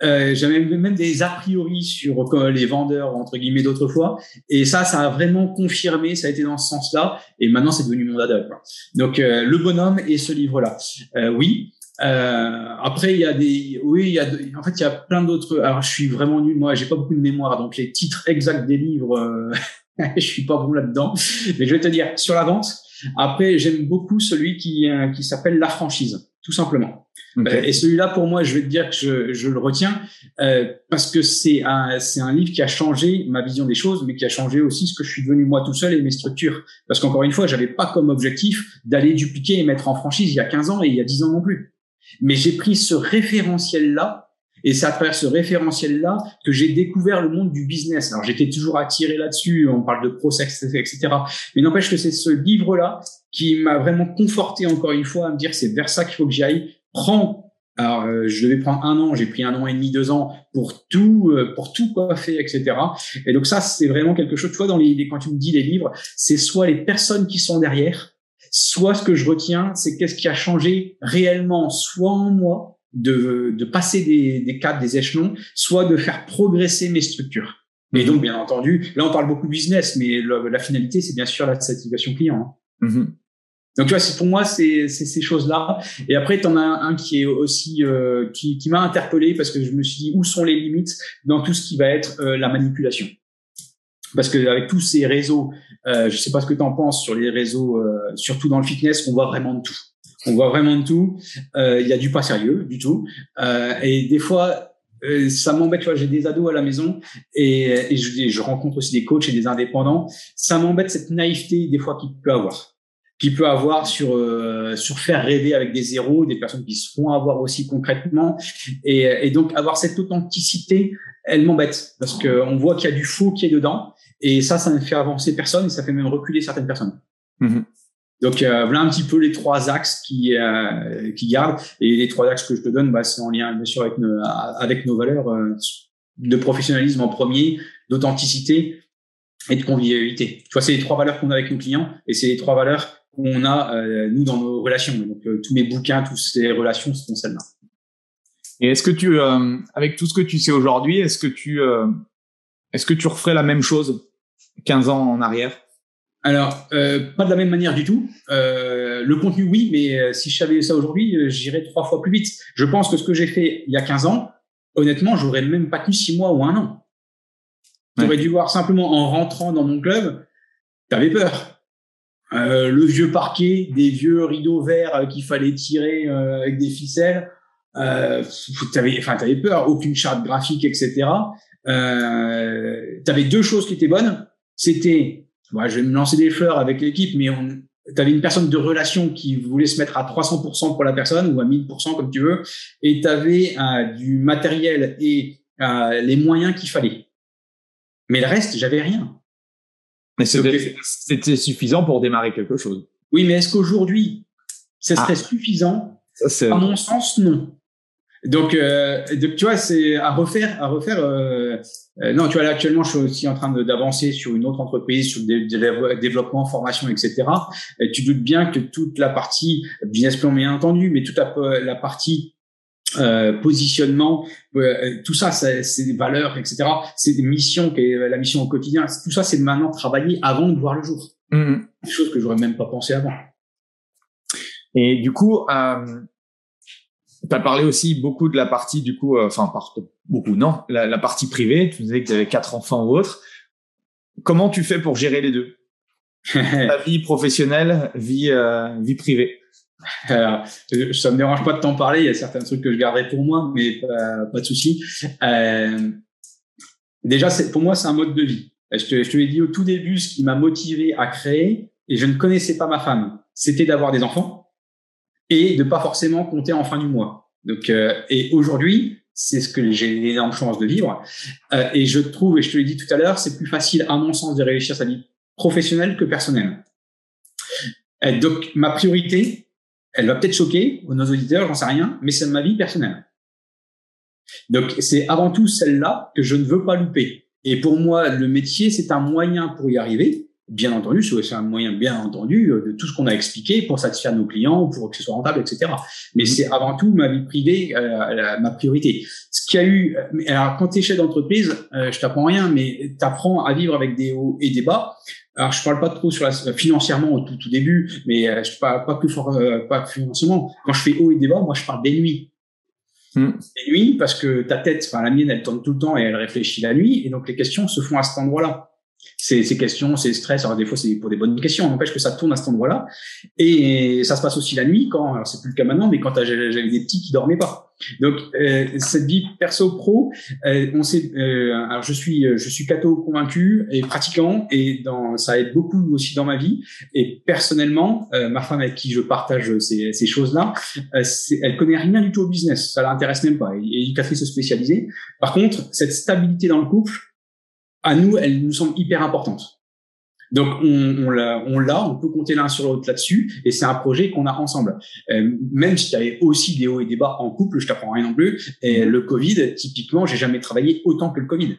Euh, J'avais même des a priori sur euh, les vendeurs entre guillemets d'autrefois, et ça, ça a vraiment confirmé. Ça a été dans ce sens-là, et maintenant c'est devenu mon dada. Quoi. Donc euh, le bonhomme et ce livre-là, euh, oui. Euh, après, il y a des, oui, il y a, en fait, il y a plein d'autres. Alors, je suis vraiment nul. Moi, j'ai pas beaucoup de mémoire, donc les titres exacts des livres, euh, je suis pas bon là-dedans. Mais je vais te dire sur la vente. Après, j'aime beaucoup celui qui euh, qui s'appelle la franchise, tout simplement. Euh, Et celui-là, pour moi, je vais te dire que je, je le retiens euh, parce que c'est un, c'est un livre qui a changé ma vision des choses, mais qui a changé aussi ce que je suis devenu moi tout seul et mes structures. Parce qu'encore une fois, j'avais pas comme objectif d'aller dupliquer et mettre en franchise il y a 15 ans et il y a 10 ans non plus. Mais j'ai pris ce référentiel-là et c'est à travers ce référentiel-là que j'ai découvert le monde du business. Alors j'étais toujours attiré là-dessus, on parle de process, etc. Mais n'empêche que c'est ce livre-là qui m'a vraiment conforté encore une fois à me dire c'est vers ça qu'il faut que j'y aille. Prends. Alors euh, je devais prendre un an, j'ai pris un an et demi, deux ans pour tout, euh, pour tout coiffer, etc. Et donc ça c'est vraiment quelque chose. Tu vois dans les- quand tu me dis les livres, c'est soit les personnes qui sont derrière, soit ce que je retiens, c'est qu'est-ce qui a changé réellement, soit en moi de, de passer des, des cadres, des échelons, soit de faire progresser mes structures. Et donc, bien entendu, là, on parle beaucoup business, mais le- la finalité, c'est bien sûr la satisfaction client. hein. Mhm. Donc, tu vois, c'est pour moi, c'est c'est ces choses-là. Et après, tu en as un, qui est aussi euh, qui, qui m'a interpellé parce que je me suis dit où sont les limites dans tout ce qui va être euh, la manipulation? Parce que avec tous ces réseaux, euh, je sais pas ce que tu en penses sur les réseaux, euh, surtout dans le fitness, on voit vraiment de tout. On voit vraiment de tout. Euh, il y a du pas sérieux, du tout. Euh, et des fois, euh, ça m'embête. Tu vois, j'ai des ados à la maison et, je, je, rencontre aussi des coachs et des indépendants. Ça m'embête cette naïveté des fois qu'il peut avoir qu'il peut avoir sur euh, sur faire rêver avec des zéros, des personnes qui se font avoir aussi concrètement, et, et donc avoir cette authenticité, elle m'embête parce que on voit qu'il y a du faux qui est dedans, et ça, ça ne fait avancer personne et ça fait même reculer certaines personnes. Mmh. Donc euh, voilà un petit peu les trois axes qui euh, qui gardent et les trois axes que je te donne, bah, c'est en lien bien sûr avec nos, avec nos valeurs euh, de professionnalisme en premier, d'authenticité et de convivialité. Tu vois, c'est les trois valeurs qu'on a avec nos clients et c'est les trois valeurs qu'on a euh, nous dans nos relations. Donc euh, tous mes bouquins, toutes ces relations sont celles-là. Et est-ce que tu, euh, avec tout ce que tu sais aujourd'hui, est-ce que tu, est-ce que tu referais la même chose 15 ans en arrière? Alors, pas de la même manière du tout. le contenu, oui, mais si je savais ça aujourd'hui, j'irais trois fois plus vite. Je pense que ce que j'ai fait il y a 15 ans, honnêtement, j'aurais même pas tenu six mois ou un an. J'aurais dû voir simplement en rentrant dans mon club, t'avais peur. Euh, le vieux parquet, des vieux rideaux verts euh, qu'il fallait tirer euh, avec des ficelles. Euh, t'avais, enfin, t'avais peur, aucune charte graphique, etc. Euh, t'avais deux choses qui étaient bonnes. C'était, je vais me lancer des fleurs avec l'équipe, mais on, t'avais une personne de relation qui voulait se mettre à 300% pour la personne ou à 1000% comme tu veux, et t'avais euh, du matériel et les moyens qu'il fallait. Mais le reste, j'avais rien. Mais c'était suffisant pour démarrer quelque chose. Oui, mais est-ce qu'aujourd'hui, ce serait ah. suffisant? À mon sens, non. Donc, euh, tu vois, c'est à refaire, à refaire. Euh, euh, non, tu vois, là actuellement, je suis aussi en train d'avancer sur une autre entreprise, sur des, développement, formation, etc. Et tu doutes bien que toute la partie business plan, bien entendu, mais toute la, la partie euh, positionnement, euh, tout ça, c'est des valeurs, etc. C'est des missions, la mission au quotidien. Tout ça, c'est maintenant travailler avant de voir le jour. Mmh. Des choses que j'aurais même pas pensé avant. Et du coup, euh, tu as parlé aussi beaucoup de la partie, du coup, euh, enfin, beaucoup, non, la, la, partie privée. Tu disais que tu avais quatre enfants ou autres. Comment tu fais pour gérer les deux? Ta vie professionnelle, vie, vie privée euh, ça me dérange pas de t'en parler. Il y a certains trucs que je garderai pour moi, mais pas, pas de souci. Euh, déjà, pour moi, c'est un mode de vie. Je te, je te l'ai dit au tout début, ce qui m'a motivé à créer, et je ne connaissais pas ma femme, c'était d'avoir des enfants et de pas forcément compter en fin du mois. Donc, euh, et aujourd'hui, c'est ce que j'ai l'énorme chance de vivre. Euh, et je trouve, et je te l'ai dit tout à l'heure, c'est plus facile, à mon sens, de réussir sa vie professionnelle que personnelle. Euh, donc, ma priorité, elle va peut-être choquer nos auditeurs, j'en sais rien, mais c'est ma vie personnelle. Donc c'est avant tout celle-là que je ne veux pas louper. Et pour moi, le métier, c'est un moyen pour y arriver. Bien entendu, c'est un moyen, bien entendu, euh, de tout ce qu'on a expliqué pour satisfaire nos clients, pour que ce soit rentable, etc. Mais mmh. c'est avant tout ma vie privée, euh, ma priorité. Ce qu'il y a eu, euh, alors quand tu es chef d'entreprise, euh, je t'apprends rien, mais tu apprends à vivre avec des hauts et des bas. Alors, je parle pas trop sur la, financièrement au tout, tout début, mais euh, je parle pas plus fort, pas financièrement. Quand je fais haut et débat, moi, je parle des nuits. Hmm. Des nuits, parce que ta tête, enfin, la mienne, elle tourne tout le temps et elle réfléchit la nuit, et donc les questions se font à cet endroit-là ces, ces questions, ces stress. Alors des fois c'est pour des bonnes questions, n'empêche que ça tourne à cet endroit-là. Et ça se passe aussi la nuit quand, alors c'est plus le cas maintenant, mais quand j'avais des petits qui dormaient pas. Donc euh, cette vie perso pro, euh, on sait. Euh, alors je suis je suis catho convaincu et pratiquant et dans ça aide beaucoup aussi dans ma vie. Et personnellement, euh, ma femme avec qui je partage ces, ces choses-là, euh, elle connaît rien du tout au business, ça l'intéresse même pas. A fait se spécialiser. Par contre, cette stabilité dans le couple à nous, elle nous semble hyper importante. Donc on, on l'a, on, l'a, on peut compter l'un sur l'autre là-dessus, et c'est un projet qu'on a ensemble. Euh, même s'il y avait aussi des hauts et des bas en couple, je t'apprends rien non plus. Et mm-hmm. le Covid, typiquement, j'ai jamais travaillé autant que le Covid.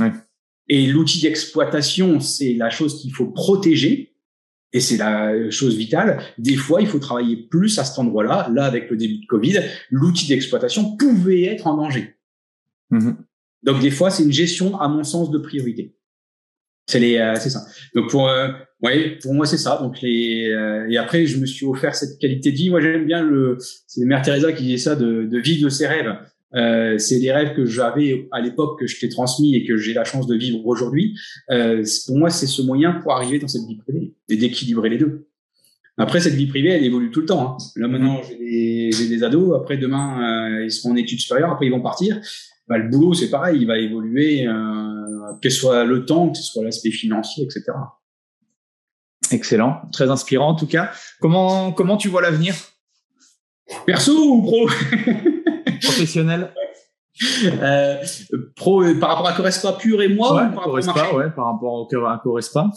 Ouais. Et l'outil d'exploitation, c'est la chose qu'il faut protéger, et c'est la chose vitale. Des fois, il faut travailler plus à cet endroit-là. Là, avec le début de Covid, l'outil d'exploitation pouvait être en danger. Mm-hmm. Donc des fois, c'est une gestion, à mon sens, de priorité. C'est les, euh, c'est ça. Donc pour, euh, ouais, pour moi c'est ça. Donc les, euh, et après je me suis offert cette qualité de vie. Moi j'aime bien le, c'est Mère Teresa qui disait ça, de, de vivre de ses rêves. Euh, c'est des rêves que j'avais à l'époque que je t'ai transmis et que j'ai la chance de vivre aujourd'hui. Euh, pour moi, c'est ce moyen pour arriver dans cette vie privée et d'équilibrer les deux. Après, cette vie privée, elle évolue tout le temps. Hein. Là, maintenant, j'ai des, des, ados. Après, demain, euh, ils seront en études supérieures. Après, ils vont partir. Bah, le boulot, c'est pareil. Il va évoluer, euh, que ce soit le temps, que ce soit l'aspect financier, etc. Excellent. Très inspirant, en tout cas. Comment, comment tu vois l'avenir? Perso ou pro? Professionnel euh, pro, par rapport à Correspa pur et moi ouais, par, Correspa, rapport ouais, par rapport à Correspa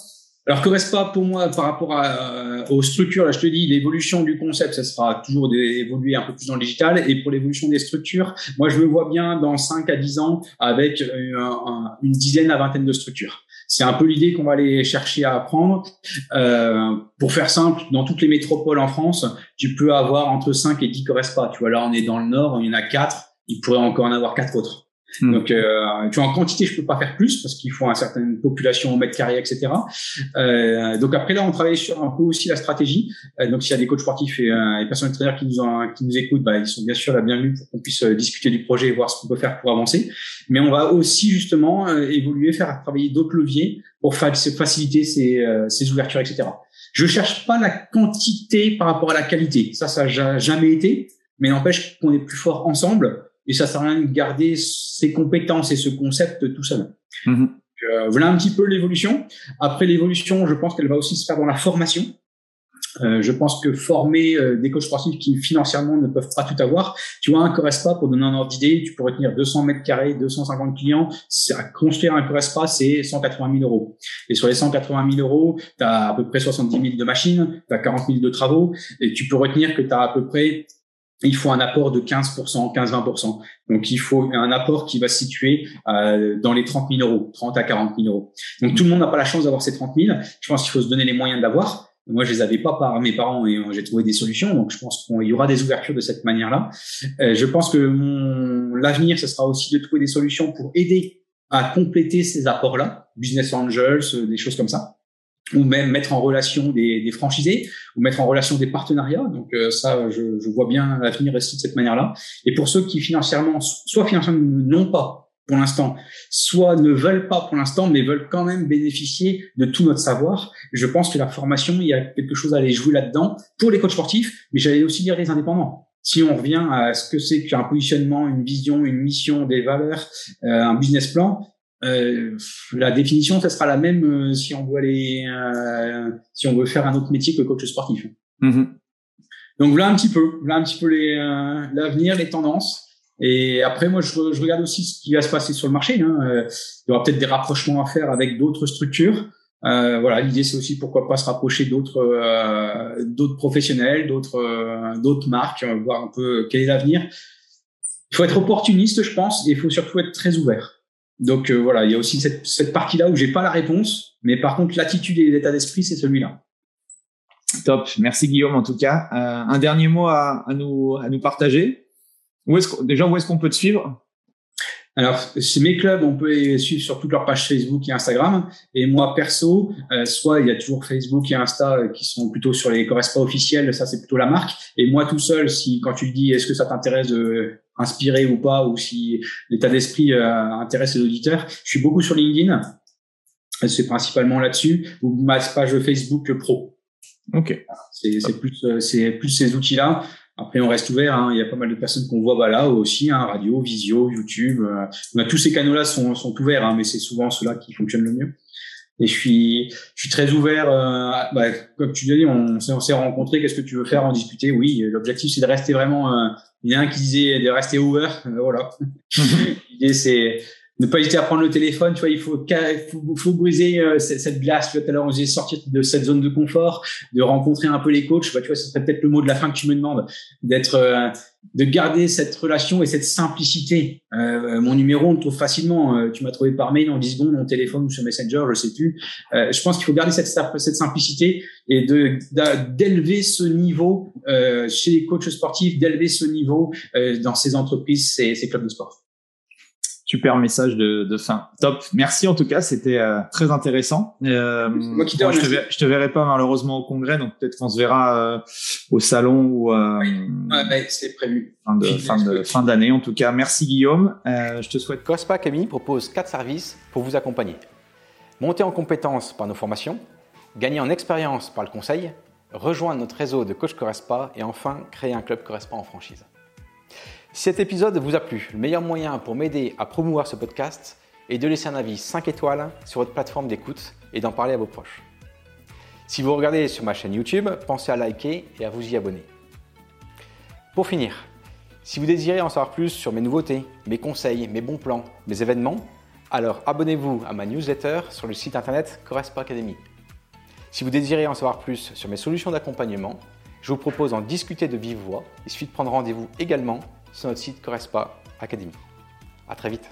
alors, Correspa, pour moi, par rapport à, euh, aux structures, là, je te dis, l'évolution du concept, ça sera toujours d'évoluer un peu plus dans le digital. Et pour l'évolution des structures, moi, je me vois bien dans 5 à 10 ans avec euh, une dizaine à vingtaine de structures. C'est un peu l'idée qu'on va aller chercher à apprendre. Euh, pour faire simple, dans toutes les métropoles en France, tu peux avoir entre 5 et 10 Correspa. Tu vois, là, on est dans le nord, il y en a 4. Il pourrait encore en avoir 4 autres. Hmm. Donc, euh, tu vois, en quantité, je peux pas faire plus parce qu'il faut une certaine population au mètre carré, etc. Euh, donc après là, on travaille sur un peu aussi la stratégie. Euh, donc s'il y a des coachs sportifs et, euh, personnes traîneurs qui nous ont, qui nous écoutent, bah, ils sont bien sûr la bienvenue pour qu'on puisse euh, discuter du projet et voir ce qu'on peut faire pour avancer. Mais on va aussi justement euh, évoluer, faire travailler d'autres leviers pour faciliter ces, ces ouvertures, etc. Je cherche pas la quantité par rapport à la qualité. Ça, ça n'a jamais été. Mais n'empêche qu'on est plus fort ensemble et ça sert à rien de garder ses compétences et ce concept tout seul. Mm-hmm. Euh, voilà un petit peu l'évolution. Après l'évolution, je pense qu'elle va aussi se faire dans la formation. Euh, je pense que former euh, des coachs sportifs qui financièrement ne peuvent pas tout avoir, tu vois, un Correspa, pour donner un ordre d'idée, tu pourrais tenir 200 mètres carrés, 250 clients, à construire un Correspa, c'est 180 000 euros. Et sur les 180 000 euros, tu as à peu près 70 000 de machines, tu as 40 000 de travaux, et tu peux retenir que tu as à peu près il faut un apport de 15%, 15-20%. Donc, il faut un apport qui va se situer euh, dans les 30 000 euros, 30 à 40 000 euros. Donc, tout le monde n'a pas la chance d'avoir ces 30 000. Je pense qu'il faut se donner les moyens d'avoir. Moi, je les avais pas par mes parents et euh, j'ai trouvé des solutions. Donc, je pense qu'il y aura des ouvertures de cette manière-là. Euh, je pense que l'avenir, ce sera aussi de trouver des solutions pour aider à compléter ces apports-là, business angels, euh, des choses comme ça ou même mettre en relation des, des, franchisés, ou mettre en relation des partenariats. Donc euh, ça, je, je, vois bien l'avenir rester de cette manière-là. Et pour ceux qui financièrement, soit financièrement n'ont pas pour l'instant, soit ne veulent pas pour l'instant, mais veulent quand même bénéficier de tout notre savoir. Je pense que la formation, il y a quelque chose à aller jouer là-dedans pour les coachs sportifs, mais j'allais aussi dire les indépendants. Si on revient à ce que c'est qu'un positionnement, une vision, une mission, des valeurs, euh, un business plan, euh, la définition, ça sera la même euh, si on veut aller, euh, si on veut faire un autre métier que coach sportif. Mm-hmm. Donc voilà un petit peu, voilà un petit peu les l'avenir, les tendances. Et après, moi, je, je, regarde aussi ce qui va se passer sur le marché. Hein. il y aura peut-être des rapprochements à faire avec d'autres structures. Euh, voilà, l'idée c'est aussi pourquoi pas se rapprocher d'autres euh, d'autres professionnels, d'autres d'autres marques, voir un peu quel est l'avenir. Il faut être opportuniste, je pense, et il faut surtout être très ouvert. Donc euh, voilà, il y a aussi cette, cette partie-là où j'ai pas la réponse, mais par contre l'attitude et l'état d'esprit, c'est celui-là. Top, merci Guillaume en tout cas. Euh, un dernier mot à, à, nous à nous partager. Où est-ce déjà où est-ce qu'on peut te suivre? Alors, chez mes clubs, on peut les suivre sur toutes leurs pages Facebook et Instagram. Et moi, perso, euh, soit il y a toujours Facebook et Insta euh, qui sont plutôt sur les correspondants officiels, ça c'est plutôt la marque. Et moi tout seul, si quand tu dis est-ce que ça t'intéresse de inspirer ou pas, ou si l'état d'esprit euh, intéresse les auditeurs, je suis beaucoup sur LinkedIn. C'est principalement là-dessus, ou ma page Facebook pro. Ok. C'est plus, c'est plus ces outils-là. Après, on reste ouvert. Hein. Il y a pas mal de personnes qu'on voit bah, là aussi, hein, radio, visio, YouTube. Euh, tous ces canaux-là sont, sont ouverts, hein, mais c'est souvent ceux-là qui fonctionnent le mieux. Et je suis, je suis très ouvert. Euh, bah, comme tu l'as dit, on, on s'est rencontrés. Qu'est-ce que tu veux faire En discuter? Oui. L'objectif, c'est de rester vraiment. Euh, il y en a un qui disait de rester ouvert. Euh, voilà. L'idée, c'est ne pas hésiter à prendre le téléphone, tu vois, il faut, faut, faut briser euh, cette, glace. Tu vois, tout à l'heure, on disait sortir de cette zone de confort, de rencontrer un peu les coachs. Bah, tu vois, ce serait peut-être le mot de la fin que tu me demandes, d'être, euh, de garder cette relation et cette simplicité. Euh, mon numéro, on le trouve facilement. tu m'as trouvé par mail en 10 secondes, mon téléphone ou sur Messenger, je sais plus. je pense qu'il faut garder cette, cette simplicité et de d'élever ce niveau chez les coachs sportifs, d'élever ce niveau dans ces entreprises, ces, ces clubs de sport. Super message de, de, fin. Top. Merci en tout cas, c'était euh, très intéressant. Euh, moi qui je, te verrai, je, te verrai, pas malheureusement au congrès, donc peut-être qu'on se verra euh, au salon ou euh, ouais, c'est prévu. Fin de fin de fin d'année en tout cas. Merci Guillaume. je te souhaite. Cospa Academy propose quatre services pour vous accompagner. Monter en compétences par nos formations, gagner en expérience par le conseil, rejoindre notre réseau de coach Correspa et enfin créer un club Correspa en franchise. Si cet épisode vous a plu, le meilleur moyen pour m'aider à promouvoir ce podcast est de laisser un avis 5 étoiles sur votre plateforme d'écoute et d'en parler à vos proches. Si vous regardez sur ma chaîne YouTube, pensez à liker et à vous y abonner. Pour finir, si vous désirez en savoir plus sur mes nouveautés, mes conseils, mes bons plans, mes événements, alors abonnez-vous à ma newsletter sur le site internet Correspa Academy. Si vous désirez en savoir plus sur mes solutions d'accompagnement, je vous propose d'en discuter de vive voix. Il suffit de prendre rendez-vous également sur notre site Correspa Academy. À très vite.